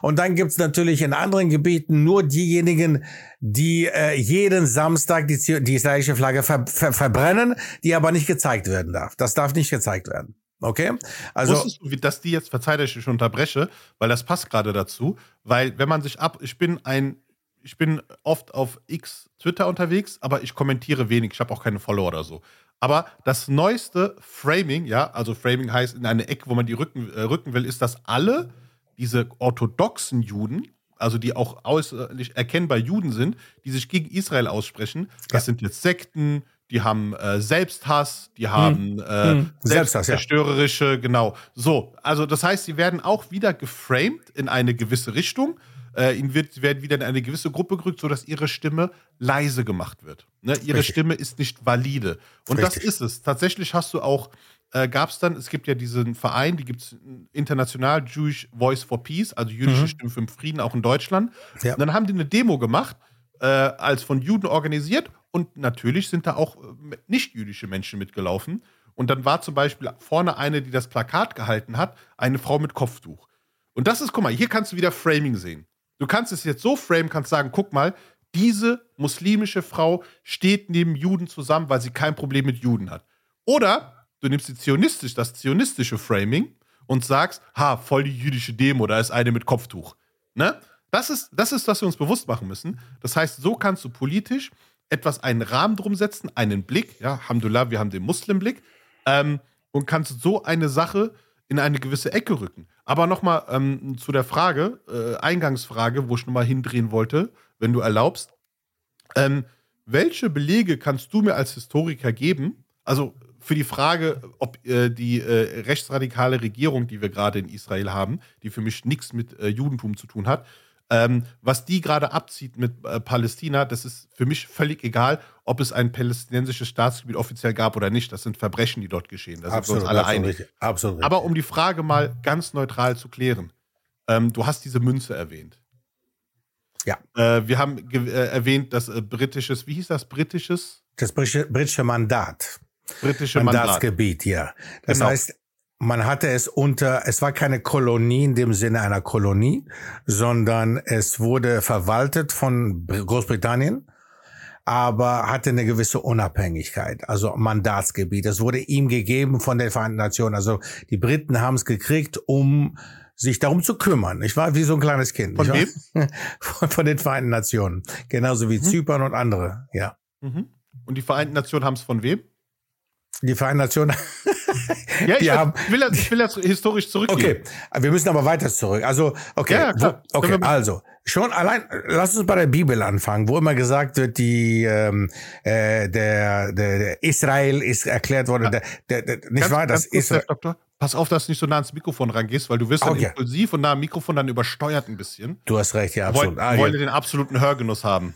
Und dann gibt's natürlich in anderen Gebieten nur diejenigen, die äh, jeden Samstag die, die israelische Flagge ver ver verbrennen, die aber nicht gezeigt werden darf. Das darf nicht gezeigt werden. Okay? Also, Wusstest du, dass die jetzt, verzeih, dass ich unterbreche, weil das passt gerade dazu, weil wenn man sich ab, ich bin ein, ich bin oft auf X Twitter unterwegs, aber ich kommentiere wenig, ich habe auch keine Follower oder so. Aber das neueste Framing, ja, also Framing heißt in eine Ecke, wo man die rücken, äh, rücken will, ist, dass alle diese orthodoxen Juden, also die auch äußerlich erkennbar Juden sind, die sich gegen Israel aussprechen, das ja. sind jetzt Sekten, die haben äh, Selbsthass, die haben hm. äh, hm. selbstzerstörerische, ja. genau. So, also das heißt, sie werden auch wieder geframed in eine gewisse Richtung äh, ihnen wird, werden wieder in eine gewisse Gruppe gerückt, sodass ihre Stimme leise gemacht wird. Ne? Ihre Richtig. Stimme ist nicht valide. Und Richtig. das ist es. Tatsächlich hast du auch, äh, gab es dann, es gibt ja diesen Verein, die gibt es international, Jewish Voice for Peace, also jüdische mhm. Stimme für Frieden, auch in Deutschland. Ja. Und dann haben die eine Demo gemacht, äh, als von Juden organisiert. Und natürlich sind da auch äh, nicht-jüdische Menschen mitgelaufen. Und dann war zum Beispiel vorne eine, die das Plakat gehalten hat, eine Frau mit Kopftuch. Und das ist, guck mal, hier kannst du wieder Framing sehen. Du kannst es jetzt so framen, kannst sagen, guck mal, diese muslimische Frau steht neben Juden zusammen, weil sie kein Problem mit Juden hat. Oder du nimmst die zionistisch, das zionistische Framing und sagst, ha, voll die jüdische Demo, da ist eine mit Kopftuch. Ne? Das ist, das ist, was wir uns bewusst machen müssen. Das heißt, so kannst du politisch etwas einen Rahmen drum setzen, einen Blick, ja, Alhamdulillah, wir haben den Muslimblick, ähm, und kannst so eine Sache in eine gewisse Ecke rücken. Aber nochmal ähm, zu der Frage, äh, Eingangsfrage, wo ich nochmal hindrehen wollte, wenn du erlaubst. Ähm, welche Belege kannst du mir als Historiker geben? Also für die Frage, ob äh, die äh, rechtsradikale Regierung, die wir gerade in Israel haben, die für mich nichts mit äh, Judentum zu tun hat, ähm, was die gerade abzieht mit äh, Palästina, das ist für mich völlig egal, ob es ein palästinensisches Staatsgebiet offiziell gab oder nicht. Das sind Verbrechen, die dort geschehen. Da sind wir uns alle absolut einig. Richtig, absolut richtig. Aber um die Frage mal ganz neutral zu klären, ähm, du hast diese Münze erwähnt. Ja. Äh, wir haben äh, erwähnt, dass äh, britisches, wie hieß das, britisches? Das britische, britische Mandat. Britische Mandatsgebiet, Mandat. ja. Das genau. heißt, man hatte es unter, es war keine Kolonie in dem Sinne einer Kolonie, sondern es wurde verwaltet von Großbritannien, aber hatte eine gewisse Unabhängigkeit, also Mandatsgebiet. Es wurde ihm gegeben von den Vereinten Nationen. Also die Briten haben es gekriegt, um sich darum zu kümmern. Ich war wie so ein kleines Kind. Von wem? [laughs] Von, von, den Vereinten Nationen. Genauso wie mhm. Zypern und andere, ja. Mhm. Und die Vereinten Nationen haben es von wem? Die Vereinten Nationen. [laughs] ja, ich, haben, will das, ich will das historisch zurückgehen. Okay, wir müssen aber weiter zurück. Also, okay, ja, ja, okay, also schon allein, lass uns bei der Bibel anfangen, wo immer gesagt wird, die ähm, äh, der, der, der Israel ist erklärt worden, der, der, der nicht ganz, wahr, das Israel. Doktor, Pass auf, dass du nicht so nah ans Mikrofon rangehst, weil du wirst dann okay. impulsiv und nah am Mikrofon dann übersteuert ein bisschen. Du hast recht, ja, absolut. Wollen, ah, wollen den absoluten Hörgenuss haben.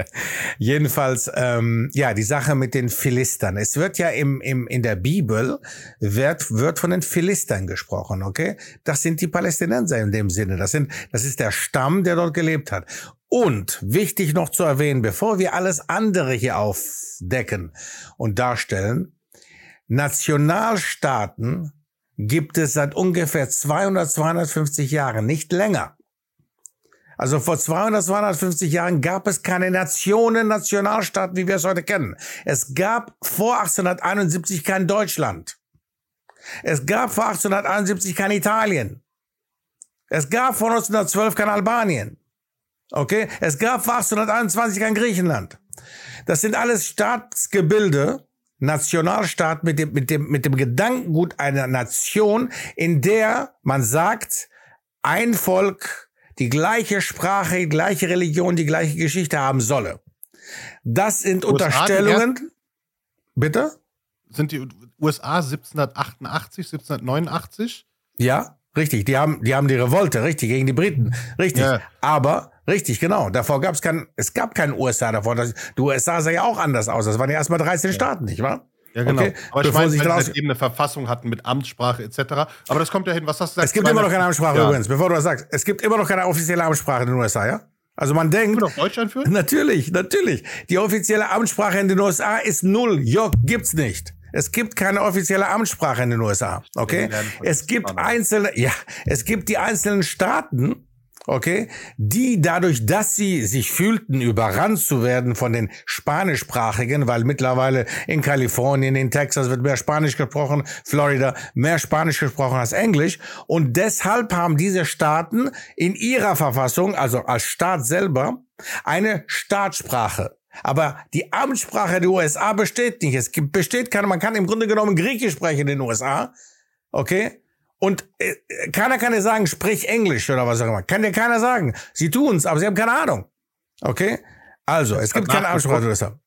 [laughs] Jedenfalls, ähm, ja, die Sache mit den Philistern. Es wird ja im, im, in der Bibel, wird, wird von den Philistern gesprochen, okay? Das sind die Palästinenser in dem Sinne. Das, sind, das ist der Stamm, der dort gelebt hat. Und wichtig noch zu erwähnen, bevor wir alles andere hier aufdecken und darstellen, Nationalstaaten gibt es seit ungefähr 200, 250 Jahren, nicht länger. Also vor 200, 250 Jahren gab es keine Nationen, Nationalstaaten, wie wir es heute kennen. Es gab vor 1871 kein Deutschland. Es gab vor 1871 kein Italien. Es gab vor 1912 kein Albanien. Okay? Es gab vor 1821 kein Griechenland. Das sind alles Staatsgebilde, Nationalstaat mit dem, mit dem, mit dem Gedankengut einer Nation, in der man sagt, ein Volk die gleiche Sprache, die gleiche Religion, die gleiche Geschichte haben solle. Das sind USA Unterstellungen. Bitte? Sind die USA 1788, 1789? Ja, richtig. Die haben, die haben die Revolte, richtig, gegen die Briten. Richtig. Ja. Aber Richtig, genau. Davor gab es kein, es gab keinen USA davor. Das, die USA sah ja auch anders aus. Das waren ja erstmal 13 ja. Staaten, nicht wahr? Ja, genau. Okay. Aber ich meine, weil sie eben eine Verfassung hatten mit Amtssprache etc. Aber das kommt ja hin. Was hast du gesagt? Es gibt immer noch keine Amtssprache ja. übrigens, bevor du das sagst. Es gibt immer noch keine offizielle Amtssprache in den USA, ja? Also man denkt. Du noch Deutsch einführen? [laughs] Natürlich, natürlich. Die offizielle Amtssprache in den USA ist null. Jo, gibt's nicht. Es gibt keine offizielle Amtssprache in den USA. Okay? Es gibt einzelne, ja, es gibt die einzelnen Staaten, okay, die dadurch, dass sie sich fühlten, überrannt zu werden von den Spanischsprachigen, weil mittlerweile in Kalifornien, in Texas wird mehr Spanisch gesprochen, Florida mehr Spanisch gesprochen als Englisch und deshalb haben diese Staaten in ihrer Verfassung, also als Staat selber, eine Staatssprache. Aber die Amtssprache der USA besteht nicht. Es besteht keine, man kann im Grunde genommen Griechisch sprechen in den USA. Okay? Und äh, keiner kann dir sagen, sprich Englisch oder was auch immer. Kann dir keiner sagen. Sie tun's, aber sie haben keine Ahnung. Okay? Also, es gibt keine Aussprache.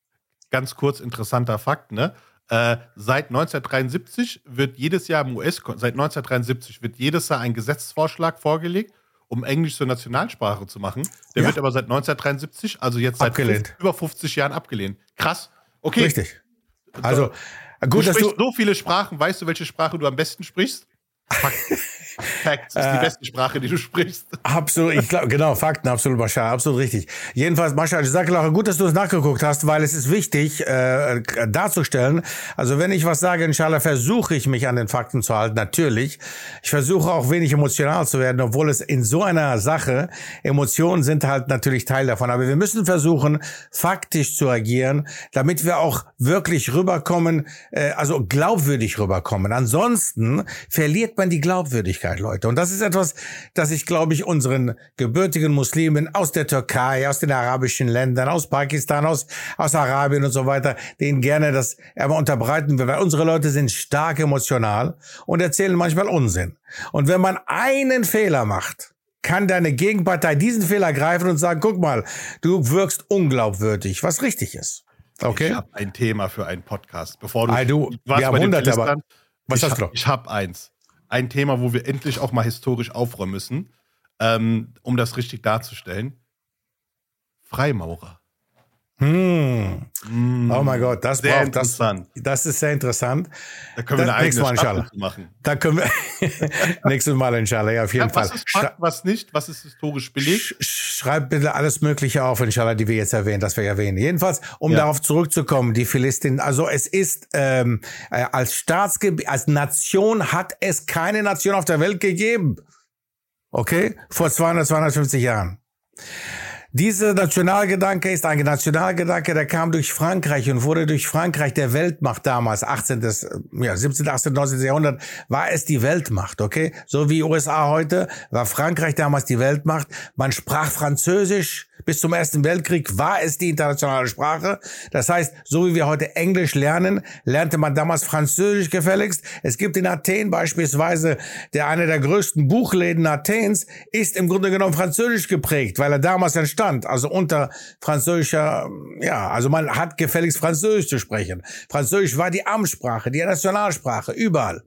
Ganz kurz interessanter Fakt, ne? Äh, seit 1973 wird jedes Jahr im US, seit 1973 wird jedes Jahr ein Gesetzesvorschlag vorgelegt, um Englisch zur Nationalsprache zu machen. Der ja. wird aber seit 1973, also jetzt seit abgelehnt. über 50 Jahren abgelehnt. Krass. Okay. Richtig. Also, gut, du dass du so viele Sprachen. Weißt du, welche Sprache du am besten sprichst? Fuck. Facts ist die beste Sprache, die du sprichst. Absolut, ich glaube, genau, Fakten, absolut, Mascha, absolut richtig. Jedenfalls, Mascha, ich sage Laura, gut, dass du es nachgeguckt hast, weil es ist wichtig, äh, darzustellen. Also wenn ich was sage, inshallah, versuche ich mich an den Fakten zu halten, natürlich. Ich versuche auch wenig emotional zu werden, obwohl es in so einer Sache, Emotionen sind halt natürlich Teil davon. Aber wir müssen versuchen, faktisch zu agieren, damit wir auch wirklich rüberkommen, äh, also glaubwürdig rüberkommen. Ansonsten verliert man die Glaubwürdigkeit, Leute. Und das ist etwas, das ich, glaube ich, unseren gebürtigen Muslimen aus der Türkei, aus den arabischen Ländern, aus Pakistan, aus, aus Arabien und so weiter, denen gerne das aber unterbreiten will, weil unsere Leute sind stark emotional und erzählen manchmal Unsinn. Und wenn man einen Fehler macht, kann deine Gegenpartei diesen Fehler greifen und sagen, guck mal, du wirkst unglaubwürdig, was richtig ist. Okay. Ich habe ein Thema für einen Podcast. Bevor du, du wir haben hunderte, aber was ich hast du? Ich habe eins. Ein Thema, wo wir endlich auch mal historisch aufräumen müssen, ähm, um das richtig darzustellen. Freimaurer. Hm. Mm. Oh mein Gott, das sehr braucht das. Das ist sehr interessant. Da können wir das, eine eigene Mal, inshallah. machen. Da können wir [laughs] nächstes Mal inshallah, ja, auf jeden ja, Fall. Was ist Fakt, was nicht? Was ist historisch belegt? Schreib bitte alles Mögliche auf, inshallah, die wir jetzt erwähnen, das wir erwähnen. Jedenfalls, um ja. darauf zurückzukommen, die Philistin, also es ist ähm, äh, als Staatsgebiet, als Nation hat es keine Nation auf der Welt gegeben. Okay? Vor 200, 250 Jahren. Dieser Nationalgedanke ist ein Nationalgedanke, der kam durch Frankreich und wurde durch Frankreich der Weltmacht damals, 18. Ja, 17., 18., 19. Jahrhundert, war es die Weltmacht, okay? So wie USA heute, war Frankreich damals die Weltmacht. Man sprach Französisch, bis zum Ersten Weltkrieg war es die internationale Sprache. Das heißt, so wie wir heute Englisch lernen, lernte man damals Französisch gefälligst. Es gibt in Athen beispielsweise, der einer der größten Buchläden Athens ist im Grunde genommen Französisch geprägt, weil er damals entstand. Also unter französischer, ja, also man hat gefälligst Französisch zu sprechen. Französisch war die Amtssprache, die Nationalsprache, überall.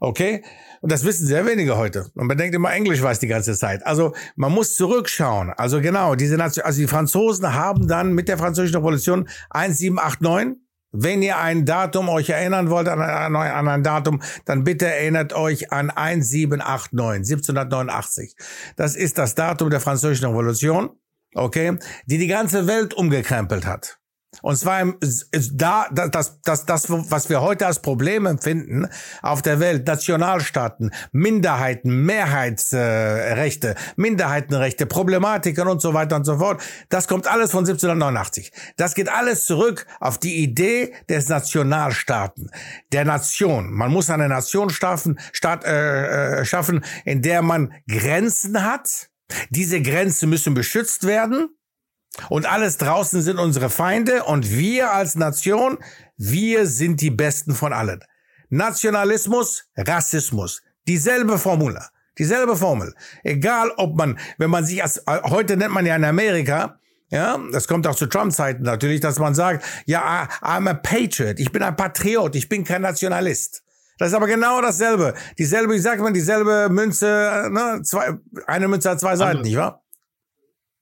Okay? Und das wissen sehr wenige heute. Und man denkt immer, Englisch weiß die ganze Zeit. Also man muss zurückschauen. Also genau, diese Nation, also die Franzosen haben dann mit der französischen Revolution 1789 wenn ihr ein Datum euch erinnern wollt an, an, an, ein Datum, dann bitte erinnert euch an 1789, 1789. Das ist das Datum der französischen Revolution, okay, die die ganze Welt umgekrempelt hat. Und zwar da, das, das, das, was wir heute als Problem empfinden auf der Welt, Nationalstaaten, Minderheiten, Mehrheitsrechte, Minderheitenrechte, Problematiken und so weiter und so fort, das kommt alles von 1789. Das geht alles zurück auf die Idee des Nationalstaaten, der Nation. Man muss eine Nation schaffen, Staat, äh, äh, schaffen, in der man Grenzen hat. Diese Grenzen müssen beschützt werden. Und alles draußen sind unsere Feinde und wir als Nation, wir sind die Besten von allen. Nationalismus, Rassismus, dieselbe Formel, dieselbe Formel. Egal, ob man, wenn man sich als, heute nennt man ja in Amerika, ja, das kommt auch zu Trump-Zeiten natürlich, dass man sagt, ja, I'm a patriot, ich bin ein Patriot, ich bin kein Nationalist. Das ist aber genau dasselbe. Dieselbe, wie sagt man, dieselbe Münze, ne, zwei, eine Münze hat zwei Seiten, nicht wahr?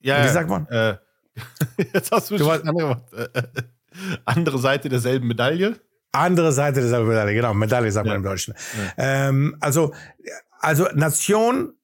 Ja, wie sagt man? Äh, [laughs] Jetzt hast du, du schon andere, äh, [laughs] andere Seite derselben Medaille. Andere Seite derselben Medaille, genau. Medaille sagt ja. man im Deutschen. Ja. Ähm, also, also Nation,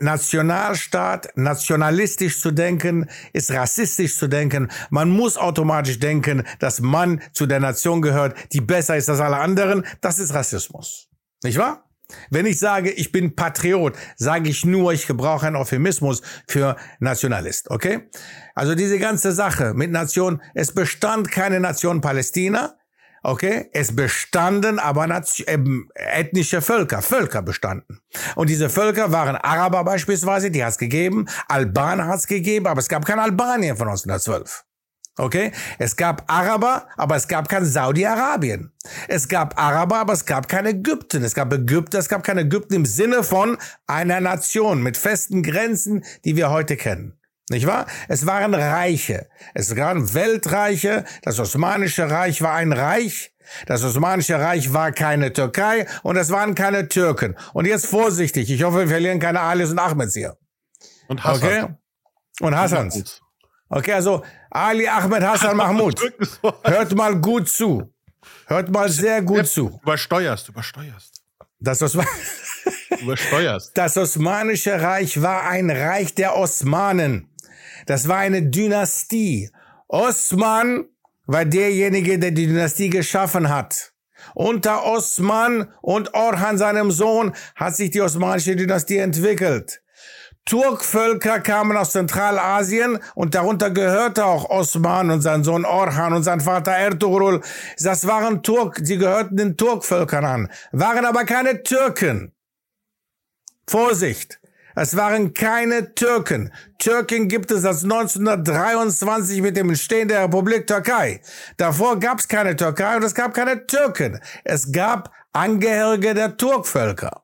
Nationalstaat, nationalistisch zu denken, ist rassistisch zu denken. Man muss automatisch denken, dass man zu der Nation gehört, die besser ist als alle anderen. Das ist Rassismus. Nicht wahr? Wenn ich sage, ich bin Patriot, sage ich nur, ich gebrauche einen Euphemismus für Nationalist, okay? Also diese ganze Sache mit Nation, es bestand keine Nation Palästina, okay? Es bestanden aber äh, ethnische Völker, Völker bestanden. Und diese Völker waren Araber beispielsweise, die hat es gegeben, Albaner hat es gegeben, aber es gab kein Albanien von 1912. Okay? Es gab Araber, aber es gab kein Saudi-Arabien. Es gab Araber, aber es gab kein Ägypten. Es gab Ägypten, es gab kein Ägypten im Sinne von einer Nation mit festen Grenzen, die wir heute kennen. Nicht wahr? Es waren Reiche. Es waren Weltreiche. Das Osmanische Reich war ein Reich. Das Osmanische Reich war keine Türkei und es waren keine Türken. Und jetzt vorsichtig. Ich hoffe, wir verlieren keine Alis und Ahmeds hier. Und Hassan. Okay? Und Hassans. Okay, also Ali Ahmed Hassan Mahmoud. [laughs] Hört mal gut zu. Hört mal sehr gut zu. Übersteuerst, übersteuerst. Das, was übersteuerst. [laughs] Das Osmanische Reich war ein Reich der Osmanen. Das war eine Dynastie. Osman war derjenige, der die Dynastie geschaffen hat. Unter Osman und Orhan, seinem Sohn, hat sich die osmanische Dynastie entwickelt. Turkvölker kamen aus Zentralasien und darunter gehörte auch Osman und sein Sohn Orhan und sein Vater Ertugrul. Das waren Turk, sie gehörten den Turkvölkern an, waren aber keine Türken. Vorsicht! Es waren keine Türken. Türken gibt es seit 1923 mit dem Entstehen der Republik Türkei. Davor gab es keine Türkei und es gab keine Türken. Es gab Angehörige der Turkvölker.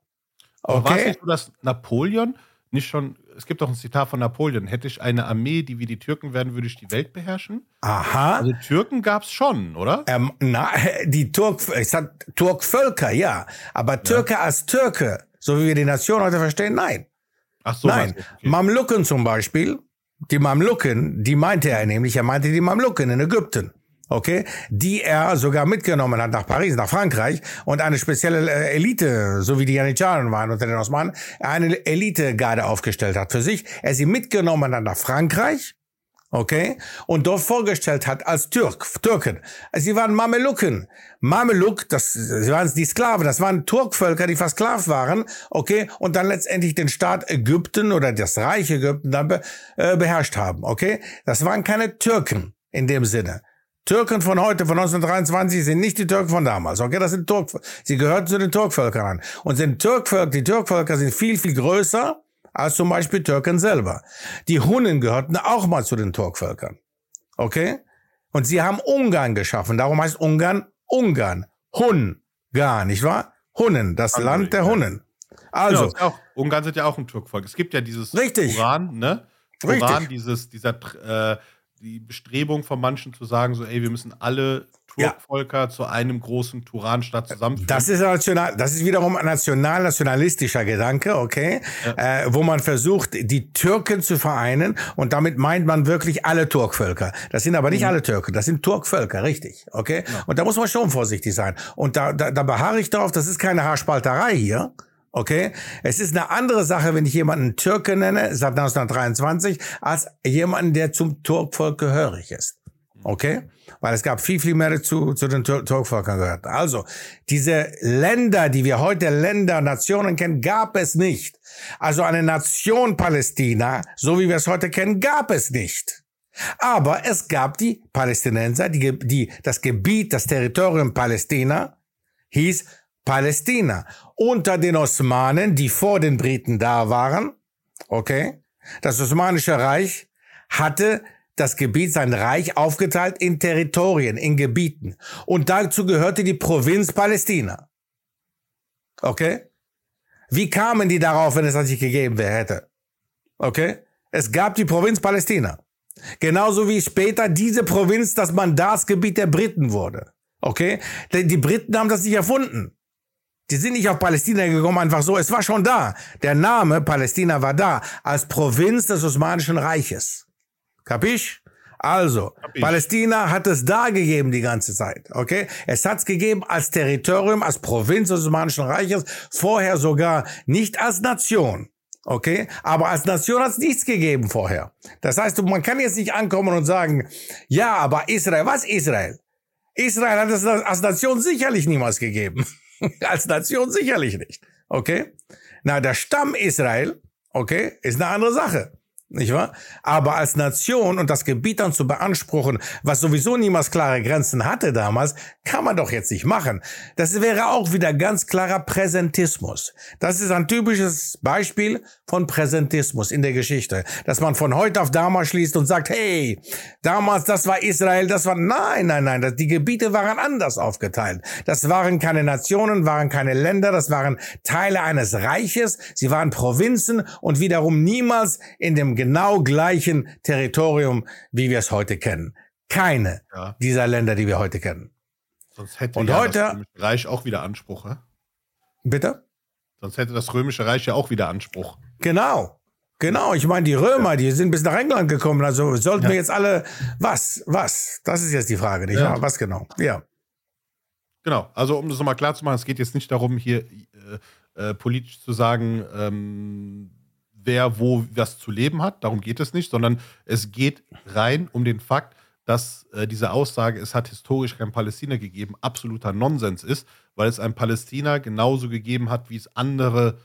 Okay? Aber war es nicht so, dass Napoleon nicht schon, es gibt doch ein Zitat von Napoleon, hätte ich eine Armee, die wie die Türken werden, würde ich die Welt beherrschen? Aha. Also Türken gab es schon, oder? Ähm, na, [laughs] die Turk, ich sag Turkvölker, ja. Aber Türke ja. als Türke, so wie wir die Nation heute verstehen, nein. Ach so. Nein, okay. Mamluken zum Beispiel, die Mamluken, die meinte er nämlich, er meinte die Mamluken in Ägypten. Okay, die er sogar mitgenommen hat nach Paris, nach Frankreich und eine spezielle äh, Elite, so wie die Janitscharen waren unter den Osmanen, eine Elitegarde aufgestellt hat für sich. Er sie mitgenommen hat nach Frankreich okay, und dort vorgestellt hat als Türk, Türken. Sie waren Mameluken. Mameluk, das, sie waren die Sklaven, das waren Turkvölker, die versklavt waren, okay, und dann letztendlich den Staat Ägypten oder das Reich Ägypten dann be, äh, beherrscht haben, okay. Das waren keine Türken in dem Sinne. Türken von heute, von 1923, sind nicht die Türken von damals. Okay, das sind Turk. Sie gehörten zu den Turkvölkern an. Und sind Turkvölker, die Turkvölker sind viel, viel größer als zum Beispiel Türken selber. Die Hunnen gehörten auch mal zu den Turkvölkern. Okay? Und sie haben Ungarn geschaffen. Darum heißt Ungarn Ungarn. Hun. Gar, nicht wahr? Hunnen, das Hungary, Land der Hunnen. Also. Ja, auch, Ungarn sind ja auch ein Turkvolk. Es gibt ja dieses Richtig. Uran, ne? Uran, dieses, dieser, äh, die Bestrebung von manchen zu sagen, so, ey, wir müssen alle Turkvölker ja. zu einem großen Turanstaat zusammenführen. Das ist national, das ist wiederum ein national-nationalistischer Gedanke, okay, ja. äh, wo man versucht, die Türken zu vereinen und damit meint man wirklich alle Turkvölker. Das sind aber nicht mhm. alle Türken, das sind Turkvölker, richtig, okay. Ja. Und da muss man schon vorsichtig sein. Und da, da, da beharre ich darauf, das ist keine Haarspalterei hier. Okay? Es ist eine andere Sache, wenn ich jemanden Türke nenne, seit 1923, als jemanden, der zum Turkvolk gehörig ist. Okay? Weil es gab viel, viel mehr zu, zu den Turkvölkern gehört. Also, diese Länder, die wir heute Länder, Nationen kennen, gab es nicht. Also eine Nation Palästina, so wie wir es heute kennen, gab es nicht. Aber es gab die Palästinenser, die, die, das Gebiet, das Territorium Palästina hieß Palästina. Unter den Osmanen, die vor den Briten da waren, okay, das Osmanische Reich hatte das Gebiet, sein Reich aufgeteilt in Territorien, in Gebieten. Und dazu gehörte die Provinz Palästina. Okay? Wie kamen die darauf, wenn es das nicht gegeben hätte? Okay? Es gab die Provinz Palästina. Genauso wie später diese Provinz das Mandatsgebiet der Briten wurde. Okay? Die Briten haben das nicht erfunden. Die sind nicht auf Palästina gekommen einfach so. Es war schon da. Der Name Palästina war da als Provinz des Osmanischen Reiches. Kapisch? Also, Kapisch. Palästina hat es da gegeben die ganze Zeit, okay? Es hat es gegeben als Territorium, als Provinz des Osmanischen Reiches, vorher sogar nicht als Nation. Okay, aber als Nation hat es nichts gegeben vorher. Das heißt, man kann jetzt nicht ankommen und sagen, ja, aber Israel, was Israel? Israel hat es als Nation sicherlich niemals gegeben. [laughs] als Nation sicherlich nicht. Okay? Na, der Stamm Israel, okay, ist eine andere Sache nicht wahr? Aber als Nation und das Gebiet dann zu beanspruchen, was sowieso niemals klare Grenzen hatte damals, kann man doch jetzt nicht machen. Das wäre auch wieder ganz klarer Präsentismus. Das ist ein typisches Beispiel von Präsentismus in der Geschichte, dass man von heute auf damals schließt und sagt, hey, damals das war Israel, das war, nein, nein, nein, die Gebiete waren anders aufgeteilt. Das waren keine Nationen, waren keine Länder, das waren Teile eines Reiches, sie waren Provinzen und wiederum niemals in dem genau gleichen Territorium, wie wir es heute kennen. Keine ja. dieser Länder, die wir heute kennen. Sonst hätte Und ja heute, das Römische Reich auch wieder Anspruch. He? Bitte? Sonst hätte das Römische Reich ja auch wieder Anspruch. Genau. Genau, ich meine, die Römer, die sind bis nach England gekommen, also sollten wir jetzt alle, was, was? Das ist jetzt die Frage, nicht wahr? Was genau? Ja. Genau, also um das nochmal klar zu machen, es geht jetzt nicht darum, hier äh, äh, politisch zu sagen, ähm, wer wo was zu leben hat. Darum geht es nicht, sondern es geht rein um den Fakt, dass äh, diese Aussage, es hat historisch kein Palästina gegeben, absoluter Nonsens ist, weil es ein Palästina genauso gegeben hat, wie es andere,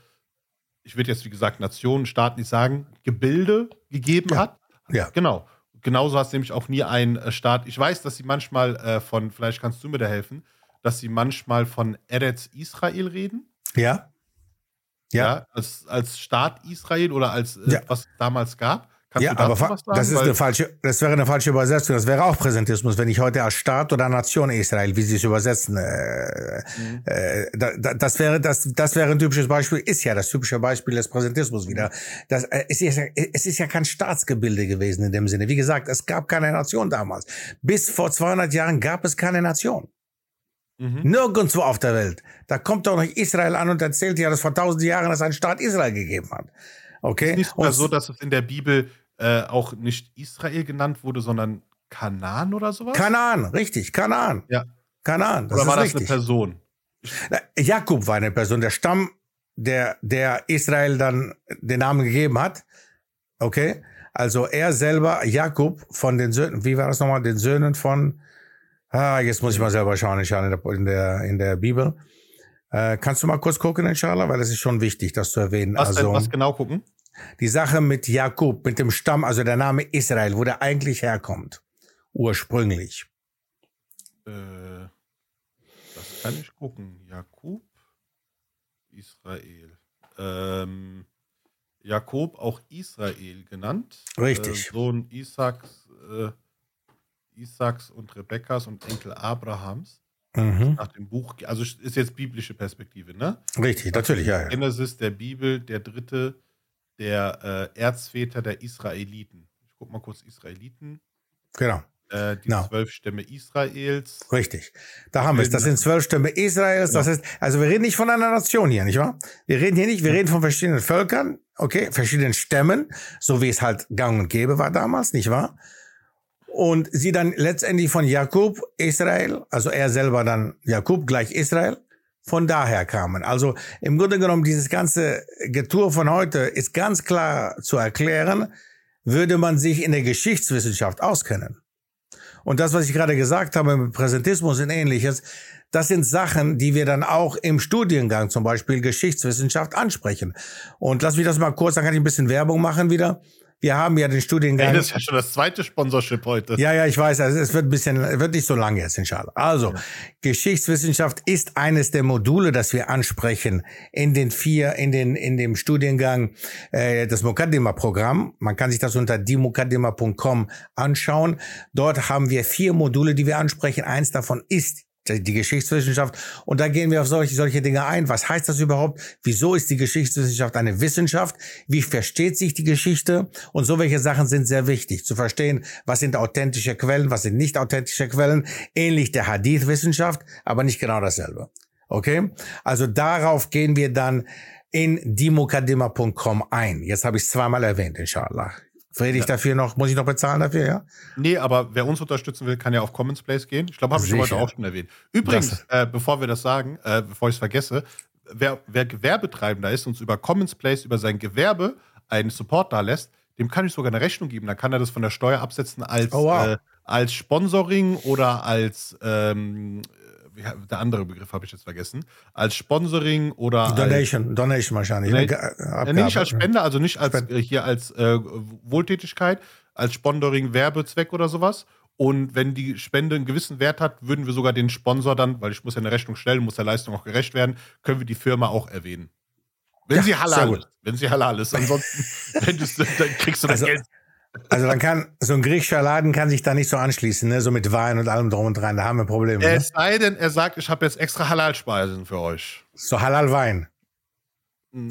ich würde jetzt wie gesagt Nationen, Staaten nicht sagen, Gebilde gegeben ja. hat. Ja. Genau. Genauso hat es nämlich auch nie ein äh, Staat. Ich weiß, dass sie manchmal äh, von, vielleicht kannst du mir da helfen, dass sie manchmal von Eretz Israel reden. Ja. Ja. ja als, als Staat Israel oder als äh, ja. was es damals gab. Kannst ja, aber sagen, das ist eine falsche, das wäre eine falsche Übersetzung. Das wäre auch Präsentismus, wenn ich heute als Staat oder Nation Israel, wie sie es übersetzen, äh, mhm. äh, da, das wäre das, das wäre ein typisches Beispiel. Ist ja das typische Beispiel des Präsentismus wieder. Das äh, es ist ja, es ist ja kein Staatsgebilde gewesen in dem Sinne. Wie gesagt, es gab keine Nation damals. Bis vor 200 Jahren gab es keine Nation. Mhm. Nirgendwo auf der Welt. Da kommt doch nicht Israel an und erzählt ja, dass vor tausend Jahren es einen Staat Israel gegeben hat. Okay. Ist nicht sogar so, dass es in der Bibel äh, auch nicht Israel genannt wurde, sondern Kanaan oder sowas? Kanaan, richtig, Kanaan. Ja. Kanaan. Das oder war das richtig. eine Person? Na, Jakob war eine Person, der Stamm, der, der Israel dann den Namen gegeben hat. Okay. Also er selber, Jakob von den Söhnen, wie war das nochmal, den Söhnen von, ah, jetzt muss ich mal selber schauen, ich in der, in der, in der Bibel. Äh, kannst du mal kurz gucken, inshallah, weil das ist schon wichtig, das zu erwähnen. Was, also, was genau gucken? Die Sache mit Jakob, mit dem Stamm, also der Name Israel, wo der eigentlich herkommt. Ursprünglich. Äh, das kann ich gucken. Jakob, Israel. Ähm, Jakob, auch Israel genannt. Richtig. Äh, Sohn Isaaks, äh, Isaaks und Rebekkas und Enkel Abrahams. Mhm. Nach dem Buch, also ist jetzt biblische Perspektive, ne? Richtig, natürlich, ja, ja. Genesis der Bibel, der dritte der äh, Erzväter der Israeliten. Ich gucke mal kurz Israeliten. Genau. Äh, die no. zwölf Stämme Israels. Richtig. Da haben wir es. Das sind zwölf Stämme Israels. Das ja. ist, also wir reden nicht von einer Nation hier, nicht wahr? Wir reden hier nicht, wir reden von verschiedenen Völkern, okay, verschiedenen Stämmen, so wie es halt gang und gäbe war damals, nicht wahr? Und sie dann letztendlich von Jakob, Israel, also er selber dann Jakob gleich Israel, von daher kamen. Also im Grunde genommen, dieses ganze Getue von heute ist ganz klar zu erklären, würde man sich in der Geschichtswissenschaft auskennen. Und das, was ich gerade gesagt habe mit Präsentismus und ähnliches, das sind Sachen, die wir dann auch im Studiengang, zum Beispiel Geschichtswissenschaft, ansprechen. Und lass mich das mal kurz, dann kann ich ein bisschen Werbung machen wieder. Wir haben ja den Studiengang. Ey, das ist ja schon das zweite Sponsorship heute. Ja, ja, ich weiß. Also es wird ein bisschen, wird nicht so lang jetzt, inshallah. Also, ja. Geschichtswissenschaft ist eines der Module, das wir ansprechen in den vier, in den, in dem Studiengang, äh, das Mukaddima-Programm. Man kann sich das unter dimukaddima.com anschauen. Dort haben wir vier Module, die wir ansprechen. Eins davon ist die Geschichtswissenschaft. Und da gehen wir auf solche, solche Dinge ein. Was heißt das überhaupt? Wieso ist die Geschichtswissenschaft eine Wissenschaft? Wie versteht sich die Geschichte? Und so welche Sachen sind sehr wichtig zu verstehen. Was sind authentische Quellen? Was sind nicht authentische Quellen? Ähnlich der Hadith-Wissenschaft, aber nicht genau dasselbe. Okay? Also darauf gehen wir dann in dimokadima.com ein. Jetzt habe ich es zweimal erwähnt, inshallah. Rede ich ja. dafür noch, muss ich noch bezahlen dafür, ja? Nee, aber wer uns unterstützen will, kann ja auf Commons Place gehen. Ich glaube, habe ich heute auch schon erwähnt. Übrigens, äh, bevor wir das sagen, äh, bevor ich es vergesse, wer, wer Gewerbetreibender ist, uns über Commons Place, über sein Gewerbe einen Support da lässt, dem kann ich sogar eine Rechnung geben. Dann kann er das von der Steuer absetzen als, oh, wow. äh, als Sponsoring oder als ähm, der andere Begriff habe ich jetzt vergessen, als Sponsoring oder Donation, als, Donation wahrscheinlich. Ne? Abgabe, nicht als Spender, also nicht als Spend. hier als äh, Wohltätigkeit, als Sponsoring, Werbezweck oder sowas. Und wenn die Spende einen gewissen Wert hat, würden wir sogar den Sponsor dann, weil ich muss ja eine Rechnung stellen, muss der Leistung auch gerecht werden, können wir die Firma auch erwähnen. Wenn ja, sie halal ist. Wenn sie halal ist. Ansonsten, [laughs] wenn du, dann kriegst du das also, Geld also dann kann so ein griechischer Laden kann sich da nicht so anschließen, ne? so mit Wein und allem drum und dran. Da haben wir Probleme. Ne? Es sei denn, er sagt, ich habe jetzt extra Halal-Speisen für euch. So Halal-Wein. Mm,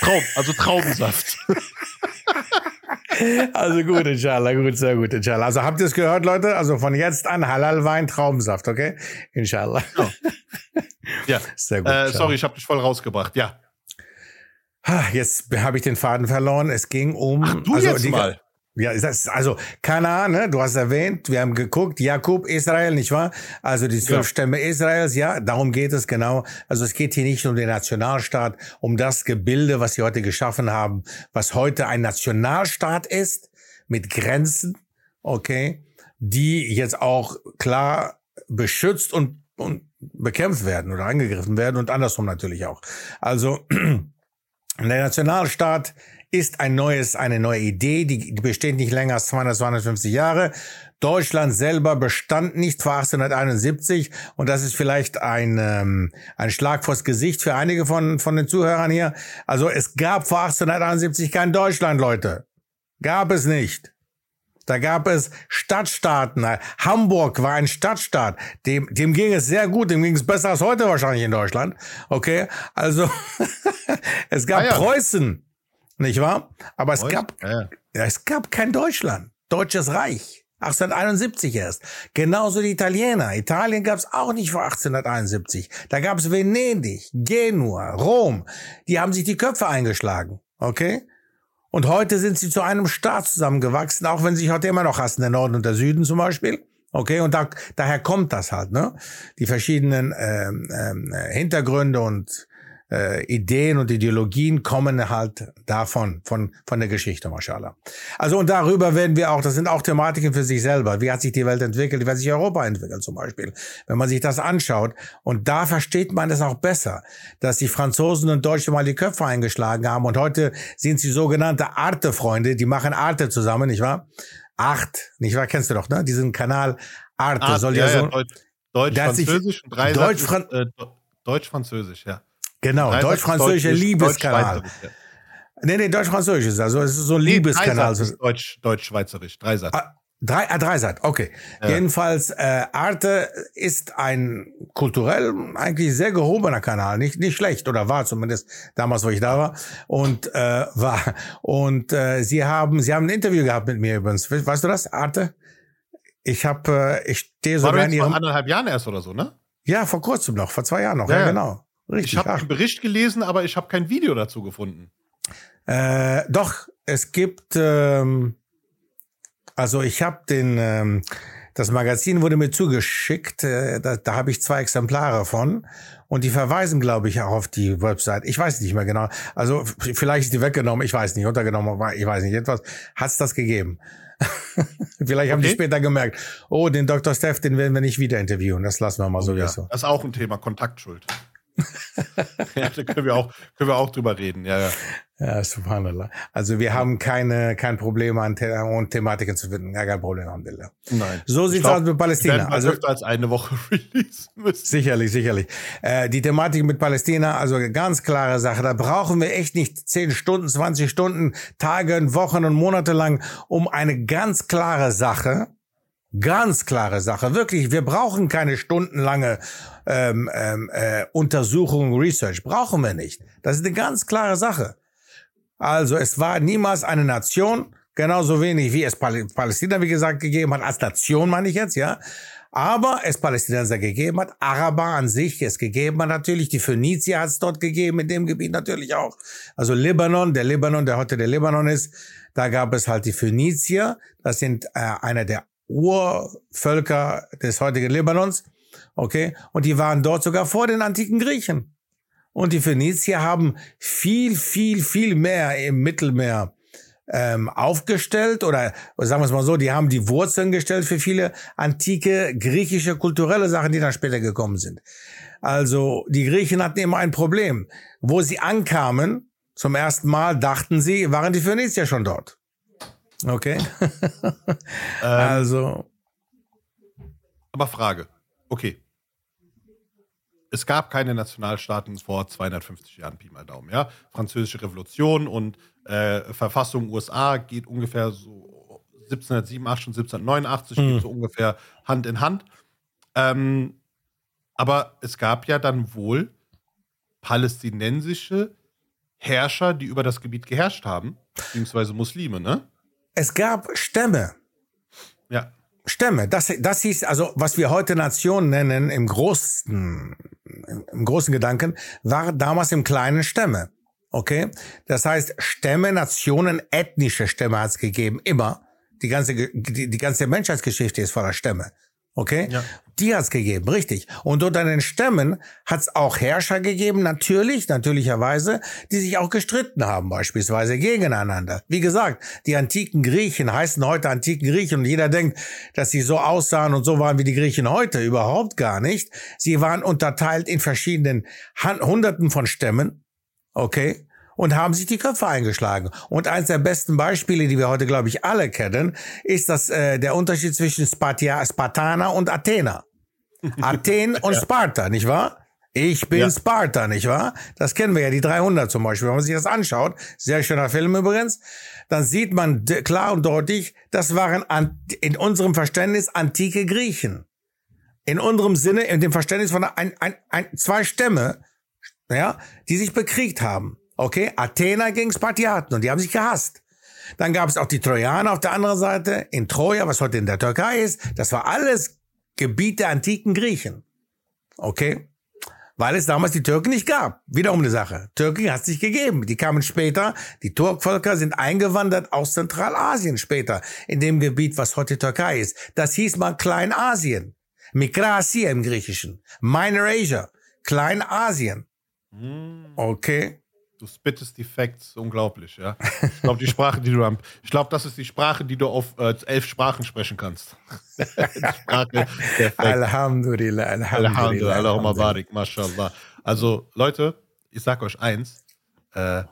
Traum, also Traubensaft. [laughs] also gut, inshallah, gut, sehr gut, inshallah. Also habt ihr es gehört, Leute? Also von jetzt an Halal-Wein, Traubensaft, okay? Inshallah. Oh. Ja. Sehr gut. Äh, sorry, ich habe dich voll rausgebracht, ja. Jetzt habe ich den Faden verloren. Es ging um. Ach, du also jetzt die, mal. Ja, das ist also Kanaan, ne? du hast erwähnt, wir haben geguckt, Jakob, Israel, nicht wahr? Also die zwölf ja. Stämme Israels, ja, darum geht es genau. Also es geht hier nicht um den Nationalstaat, um das Gebilde, was sie heute geschaffen haben, was heute ein Nationalstaat ist, mit Grenzen, okay, die jetzt auch klar beschützt und, und bekämpft werden oder angegriffen werden und andersrum natürlich auch. Also [clears throat] der Nationalstaat ist ein neues, eine neue Idee, die, die besteht nicht länger als 200, 250 Jahre. Deutschland selber bestand nicht vor 1871 und das ist vielleicht ein, ähm, ein Schlag vors Gesicht für einige von, von den Zuhörern hier. Also es gab vor 1871 kein Deutschland, Leute. Gab es nicht. Da gab es Stadtstaaten. Hamburg war ein Stadtstaat. Dem, dem ging es sehr gut. Dem ging es besser als heute wahrscheinlich in Deutschland. Okay. Also, [laughs] es gab ja. Preußen nicht wahr? Aber es gab, ja. es gab kein Deutschland, Deutsches Reich. 1871 erst. Genauso die Italiener. Italien gab es auch nicht vor 1871. Da gab es Venedig, Genua, Rom. Die haben sich die Köpfe eingeschlagen. Okay? Und heute sind sie zu einem Staat zusammengewachsen, auch wenn sie sich heute immer noch hassen, der Norden und der Süden zum Beispiel. Okay, und da, daher kommt das halt, ne? Die verschiedenen ähm, ähm, Hintergründe und äh, Ideen und Ideologien kommen halt davon, von, von der Geschichte, mashallah. Also und darüber werden wir auch, das sind auch Thematiken für sich selber. Wie hat sich die Welt entwickelt? Wie hat sich Europa entwickelt zum Beispiel? Wenn man sich das anschaut und da versteht man es auch besser, dass die Franzosen und Deutsche mal die Köpfe eingeschlagen haben und heute sind sie sogenannte Arte-Freunde, die machen Arte zusammen, nicht wahr? Art, nicht wahr? Kennst du doch, ne? Diesen Kanal Arte Art, soll ja, ja, so. Deutsch, Deutsch Französisch und drei Deutsch, äh, Deutsch Französisch, ja. Genau, deutsch-französischer Liebeskanal. Deutsch nee, nee, deutsch-französisch ist also es ist so ein Liebeskanal. Deutsch, deutsch-schweizerisch, Dreisat. Ah, drei, ah, Dreisat, okay. Ja. Jedenfalls, äh, Arte ist ein kulturell eigentlich sehr gehobener Kanal, nicht nicht schlecht oder war zumindest damals, wo ich da war und äh, war und äh, sie haben sie haben ein Interview gehabt mit mir übrigens. Weißt du das, Arte? Ich habe äh, ich stehe sogar in ihrem vor anderthalb Jahren erst oder so, ne? Ja, vor kurzem noch, vor zwei Jahren noch, ja, ja genau. Richtig, ich habe einen Bericht gelesen, aber ich habe kein Video dazu gefunden. Äh, doch, es gibt, ähm, also ich habe den, ähm, das Magazin wurde mir zugeschickt, äh, da, da habe ich zwei Exemplare von und die verweisen, glaube ich, auch auf die Website. Ich weiß nicht mehr genau. Also vielleicht ist die weggenommen, ich weiß nicht, untergenommen, ich weiß nicht. Etwas hat es das gegeben. [laughs] Vielleicht haben okay. die später gemerkt, oh, den Dr. Steph, den werden wir nicht wieder interviewen. Das lassen wir mal so. Ja. so. Das ist auch ein Thema, Kontaktschuld. Ja, da können wir auch, können wir auch drüber reden, ja, ja. Ja, subhanallah. Also wir haben keine, kein Problem an The und Thematiken zu finden. Gar kein Problem, Alhamdulillah. Nein. So sieht's aus mit Palästina. Also als eine Woche [laughs] release müssen. Sicherlich, sicherlich. Äh, die Thematik mit Palästina, also ganz klare Sache. Da brauchen wir echt nicht 10 Stunden, 20 Stunden, Tage, Wochen und Monate lang, um eine ganz klare Sache Ganz klare Sache, wirklich. Wir brauchen keine stundenlange ähm, ähm, äh, Untersuchung, Research. Brauchen wir nicht. Das ist eine ganz klare Sache. Also es war niemals eine Nation, genauso wenig wie es Palästina, wie gesagt, gegeben hat, als Nation meine ich jetzt, ja. Aber es Palästinenser gegeben hat, Araber an sich es gegeben hat natürlich, die Phönizier hat es dort gegeben, in dem Gebiet natürlich auch. Also Libanon, der Libanon, der heute der Libanon ist, da gab es halt die Phönizier, das sind äh, einer der Urvölker des heutigen Libanons. Okay? Und die waren dort sogar vor den antiken Griechen. Und die Phönizier haben viel, viel, viel mehr im Mittelmeer ähm, aufgestellt oder sagen wir es mal so, die haben die Wurzeln gestellt für viele antike griechische kulturelle Sachen, die dann später gekommen sind. Also die Griechen hatten immer ein Problem. Wo sie ankamen, zum ersten Mal dachten sie, waren die Phönizier schon dort. Okay. [laughs] ähm, also. Aber Frage. Okay. Es gab keine Nationalstaaten vor 250 Jahren, Pi mal Daumen, ja. Französische Revolution und äh, Verfassung USA geht ungefähr so 1787 und 1789 mhm. geht so ungefähr Hand in Hand. Ähm, aber es gab ja dann wohl palästinensische Herrscher, die über das Gebiet geherrscht haben, beziehungsweise Muslime, ne? Es gab Stämme. Ja. Stämme. Das, das hieß, also, was wir heute Nation nennen, im großen, im großen Gedanken, war damals im kleinen Stämme. Okay? Das heißt, Stämme, Nationen, ethnische Stämme hat es gegeben, immer. Die ganze, die, die ganze Menschheitsgeschichte ist voller Stämme. Okay? Ja. Die hat's gegeben, richtig. Und unter den Stämmen hat's auch Herrscher gegeben, natürlich, natürlicherweise, die sich auch gestritten haben, beispielsweise gegeneinander. Wie gesagt, die antiken Griechen heißen heute antiken Griechen und jeder denkt, dass sie so aussahen und so waren wie die Griechen heute. Überhaupt gar nicht. Sie waren unterteilt in verschiedenen Hunderten von Stämmen. Okay? Und haben sich die Köpfe eingeschlagen. Und eines der besten Beispiele, die wir heute, glaube ich, alle kennen, ist das äh, der Unterschied zwischen Spartia, Spartaner und Athener. [laughs] Athen und. Sparta, nicht wahr? Ich bin ja. Sparta, nicht wahr? Das kennen wir ja, die 300 zum Beispiel. Wenn man sich das anschaut, sehr schöner Film übrigens, dann sieht man klar und deutlich, das waren in unserem Verständnis antike Griechen. In unserem Sinne, in dem Verständnis von ein, ein, ein, zwei Stämme, ja, die sich bekriegt haben. Okay, Athener gegen Spartiaten und die haben sich gehasst. Dann gab es auch die Trojaner auf der anderen Seite in Troja, was heute in der Türkei ist. Das war alles Gebiet der antiken Griechen. Okay? Weil es damals die Türken nicht gab. Wiederum eine Sache. Türken hat es nicht gegeben. Die kamen später. Die Turkvölker sind eingewandert aus Zentralasien später. In dem Gebiet, was heute Türkei ist. Das hieß mal Kleinasien. Mikrasia im Griechischen. Minor Asia. Kleinasien. Hm. Okay? Du spittest die Facts, unglaublich, ja. Ich glaube, die Sprache, die du am, ich glaube, das ist die Sprache, die du auf äh, elf Sprachen sprechen kannst. Sprache Alhamdulillah, Alhamdulillah. Allahumma barik, mashallah. Also, Leute, ich sag euch eins, äh,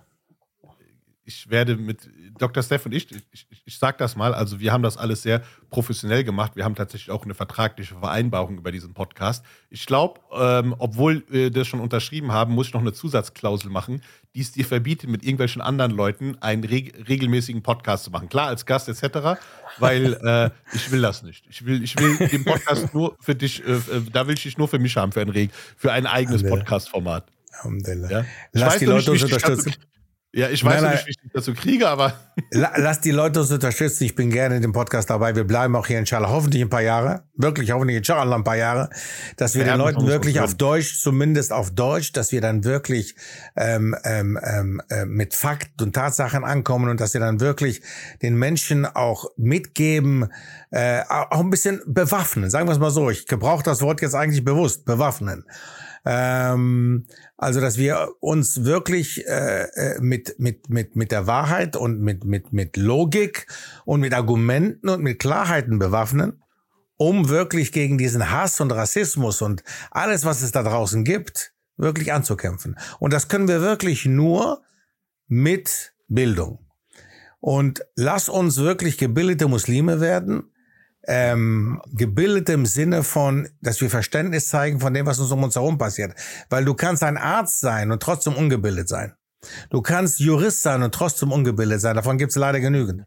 ich werde mit Dr. Steff und ich, ich, ich sage das mal, also wir haben das alles sehr professionell gemacht. Wir haben tatsächlich auch eine vertragliche Vereinbarung über diesen Podcast. Ich glaube, ähm, obwohl wir das schon unterschrieben haben, muss ich noch eine Zusatzklausel machen, die es dir verbietet, mit irgendwelchen anderen Leuten einen reg regelmäßigen Podcast zu machen. Klar, als Gast etc., weil äh, ich will das nicht. Ich will, ich will den Podcast [laughs] nur für dich, äh, da will ich dich nur für mich haben, für ein, für ein eigenes Podcast-Format. Ja? Lass die Leute uns unterstützen. Ja, ich weiß nein, nicht, wie ich dazu kriege, aber. Lass die Leute uns unterstützen. Ich bin gerne in dem Podcast dabei. Wir bleiben auch hier inshallah hoffentlich ein paar Jahre. Wirklich hoffentlich inshallah ein paar Jahre. Dass wir ja, den Leuten wirklich auf Deutsch, zumindest auf Deutsch, dass wir dann wirklich ähm, ähm, ähm, äh, mit Fakten und Tatsachen ankommen und dass wir dann wirklich den Menschen auch mitgeben, äh, auch ein bisschen bewaffnen. Sagen wir es mal so. Ich gebrauche das Wort jetzt eigentlich bewusst, bewaffnen. Ähm, also, dass wir uns wirklich äh, äh, mit, mit, mit, mit der Wahrheit und mit, mit, mit Logik und mit Argumenten und mit Klarheiten bewaffnen, um wirklich gegen diesen Hass und Rassismus und alles, was es da draußen gibt, wirklich anzukämpfen. Und das können wir wirklich nur mit Bildung. Und lass uns wirklich gebildete Muslime werden, ähm, gebildet im Sinne von, dass wir Verständnis zeigen von dem, was uns um uns herum passiert. Weil du kannst ein Arzt sein und trotzdem ungebildet sein. Du kannst Jurist sein und trotzdem ungebildet sein. Davon gibt es leider genügend.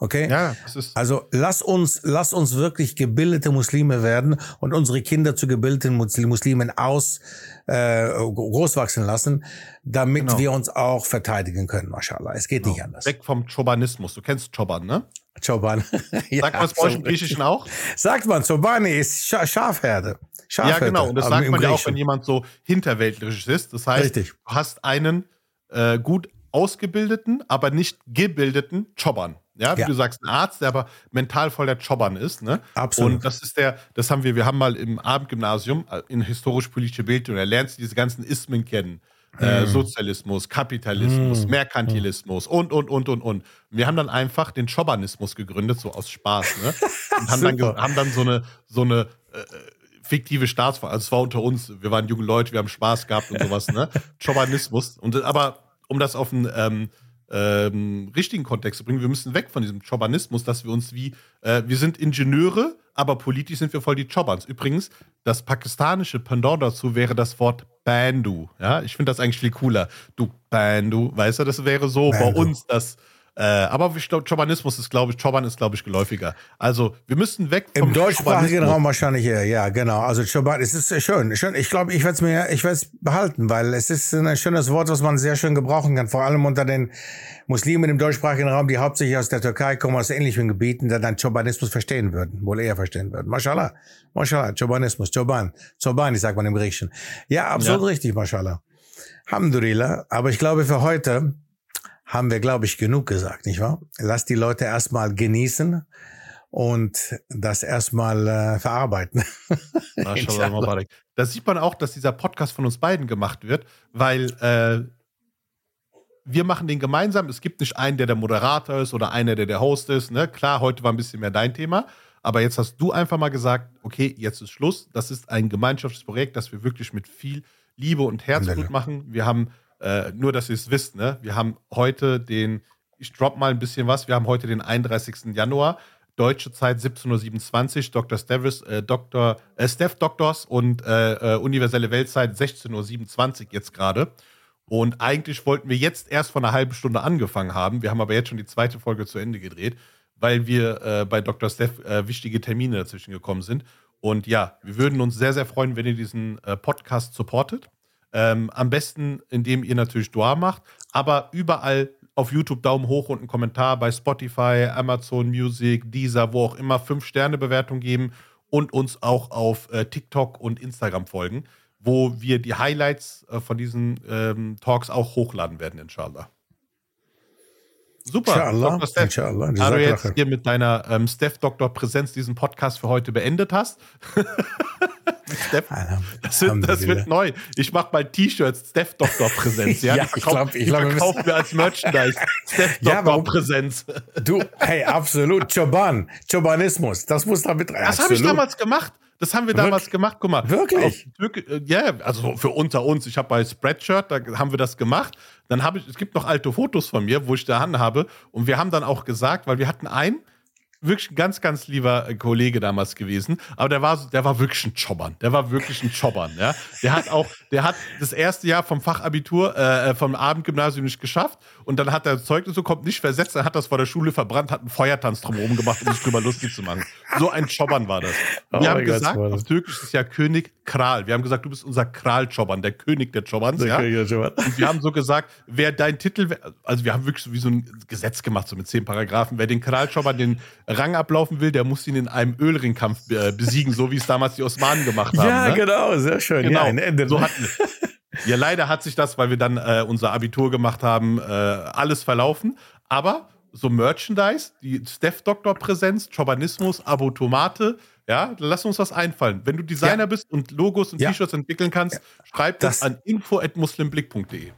Okay? Ja, das ist also lass uns, lass uns wirklich gebildete Muslime werden und unsere Kinder zu gebildeten Muslimen aus äh, großwachsen lassen, damit genau. wir uns auch verteidigen können, mashallah. Es geht genau. nicht anders. Weg vom Chobanismus. Du kennst Choban, ne? Choban. [laughs] ja, Sagt man es bei euch im Griechischen auch? [laughs] Sagt man, Chobani ist Scha Schafherde. Schafherde. Ja, genau. Und das sagt man ja auch, wenn jemand so hinterweltlich ist. Das heißt, Richtig. du hast einen äh, gut ausgebildeten, aber nicht gebildeten Choban. Ja, wie ja. du sagst, ein Arzt, der aber mental voll der Chobbern ist. Ne? Absolut. Und das ist der, das haben wir, wir haben mal im Abendgymnasium äh, in historisch-politische Bildung, da lernst du diese ganzen Ismen kennen. Äh, hm. Sozialismus, Kapitalismus, mm. Merkantilismus und, und, und, und, und. Wir haben dann einfach den Chobbernismus gegründet, so aus Spaß, ne? [laughs] Und haben, dann, haben dann so eine, so eine äh, fiktive Staatsform. Also es war unter uns, wir waren junge Leute, wir haben Spaß gehabt und sowas, ne? [laughs] Chobbernismus. Und aber um das auf ein ähm, ähm, richtigen Kontext zu bringen. Wir müssen weg von diesem Chobanismus, dass wir uns wie, äh, wir sind Ingenieure, aber politisch sind wir voll die Chobans. Übrigens, das pakistanische Pendant dazu wäre das Wort Bandu. Ja, ich finde das eigentlich viel cooler. Du Bandu, weißt du, das wäre so Bandu. bei uns das äh, aber ich glaube, Chobanismus ist, glaube ich, Choban ist, glaube ich, geläufiger. Also, wir müssen weg vom Im deutschsprachigen Raum wahrscheinlich eher, ja, genau. Also, Choban, es ist schön. schön. Ich glaube, ich werde es mir, ich werde es behalten, weil es ist ein schönes Wort, was man sehr schön gebrauchen kann. Vor allem unter den Muslimen im deutschsprachigen Raum, die hauptsächlich aus der Türkei kommen, aus ähnlichen Gebieten, die dann Chobanismus verstehen würden, wohl eher verstehen würden. Mashallah. Mashallah. Chobanismus. Choban. Chobani sagt man im Griechischen. Ja, absolut ja. richtig, Mashallah. Alhamdulillah. Aber ich glaube, für heute, haben wir, glaube ich, genug gesagt, nicht wahr? Lass die Leute erstmal genießen und das erstmal äh, verarbeiten. [laughs] da sieht man auch, dass dieser Podcast von uns beiden gemacht wird, weil äh, wir machen den gemeinsam. Es gibt nicht einen, der der Moderator ist oder einer, der der Host ist. Ne? Klar, heute war ein bisschen mehr dein Thema. Aber jetzt hast du einfach mal gesagt, okay, jetzt ist Schluss. Das ist ein gemeinschaftliches Projekt, das wir wirklich mit viel Liebe und Herzblut machen. Wir haben, äh, nur dass ihr es wisst, ne? wir haben heute den, ich drop mal ein bisschen was, wir haben heute den 31. Januar deutsche Zeit 17.27 Uhr, Dr. Stevis, äh, Dr. Äh, Steph Doctors und äh, äh, universelle Weltzeit 16.27 Uhr jetzt gerade. Und eigentlich wollten wir jetzt erst vor einer halben Stunde angefangen haben. Wir haben aber jetzt schon die zweite Folge zu Ende gedreht, weil wir äh, bei Dr. Steph wichtige Termine dazwischen gekommen sind. Und ja, wir würden uns sehr, sehr freuen, wenn ihr diesen Podcast supportet. Ähm, am besten, indem ihr natürlich Dua macht, aber überall auf YouTube Daumen hoch und einen Kommentar bei Spotify, Amazon Music, Deezer, wo auch immer, 5-Sterne-Bewertung geben und uns auch auf äh, TikTok und Instagram folgen, wo wir die Highlights äh, von diesen ähm, Talks auch hochladen werden, inshallah. Super. Inshallah. Dr. Inshallah. Da du jetzt hier mit deiner ähm, Steph-Doktor-Präsenz diesen Podcast für heute beendet hast. [laughs] Steph, das, wird, das wird neu. Ich mache mal T-Shirts, Steph Doktor Präsenz. [laughs] Ja, ja ich glaube, ich glaube, verkaufen wir als Merchandise. Steph [laughs] Doktor ja, Präsenz. Du, hey, absolut. Choban, Chobanismus, das muss da mit rein. Das habe ich damals gemacht. Das haben wir damals Wirklich? gemacht. Guck mal. Wirklich? Äh, ja, also für unter uns. Ich habe bei Spreadshirt, da haben wir das gemacht. Dann habe ich, es gibt noch alte Fotos von mir, wo ich da habe. Und wir haben dann auch gesagt, weil wir hatten einen, wirklich ein ganz, ganz lieber äh, Kollege damals gewesen. Aber der war, der war wirklich ein Chobbern. Der war wirklich ein Chobbern, ja. Der hat auch, der hat das erste Jahr vom Fachabitur, äh, vom Abendgymnasium nicht geschafft. Und dann hat er Zeugnis so, kommt nicht versetzt, dann hat das vor der Schule verbrannt, hat einen Feuertanz drumherum gemacht, um sich drüber lustig zu machen. So ein Chobbern war das. Wir oh haben gesagt, Gott, auf Türkisch ist ja König Kral. Wir haben gesagt, du bist unser Kral-Chobbern, der König der Chobberns, ja. Und wir haben so gesagt, wer dein Titel, also wir haben wirklich so wie so ein Gesetz gemacht, so mit zehn Paragraphen, wer den Kral-Chobbern den Rang ablaufen will, der muss ihn in einem Ölringkampf äh, besiegen, so wie es damals die Osmanen gemacht haben. Ja, ne? genau, sehr schön. Genau. Ja. So hatten Ja, leider hat sich das, weil wir dann äh, unser Abitur gemacht haben, äh, alles verlaufen. Aber so Merchandise, die Steph-Doktor-Präsenz, Chobanismus, Abo Tomate, ja, lass uns was einfallen. Wenn du Designer ja. bist und Logos und ja. T-Shirts entwickeln kannst, schreib das an info.muslimblick.de.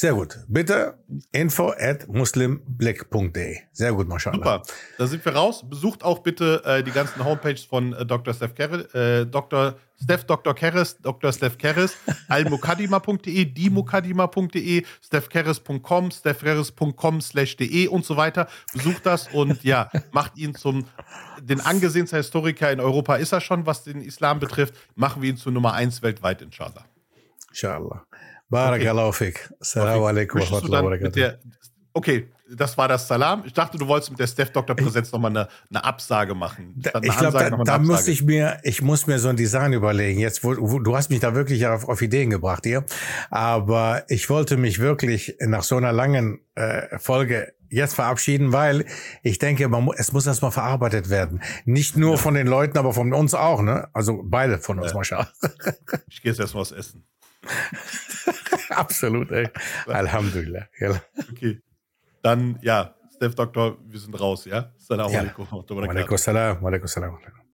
Sehr gut. Bitte info at muslimblick.de. Sehr gut, mashallah. Super. Da sind wir raus. Besucht auch bitte äh, die ganzen Homepages von äh, Dr. Steph Keres, äh, Dr. Steph Dr. Keres, Dr. Steph Keres, almukadima.de, dimukadima.de, stephkeres.com, stephkeres.com slash de und so weiter. Besucht das und ja, macht ihn zum, den angesehensten Historiker in Europa ist er schon, was den Islam betrifft. Machen wir ihn zu Nummer 1 weltweit, inshallah. Inshallah. Barakallahu fik. Assalamu alaikum Okay, das war das Salam. Ich dachte, du wolltest mit der Steph-Doktor-Präsenz nochmal eine, eine Absage machen. Eine ich glaube, da, da muss ich mir, ich muss mir so ein Design überlegen. Jetzt, wo, wo, du hast mich da wirklich auf, auf Ideen gebracht hier. Aber ich wollte mich wirklich nach so einer langen äh, Folge jetzt verabschieden, weil ich denke, man, es muss erstmal verarbeitet werden. Nicht nur ja. von den Leuten, aber von uns auch, ne? Also beide von uns, ja. Mascha. Ich gehe jetzt erstmal was essen. [laughs] Absolut, ey. Alhamdulillah. Okay. Dann, ja, Steph Doktor, wir sind raus, ja? Salam alaikum. Wa alaikum salam. Wa alaikum salam.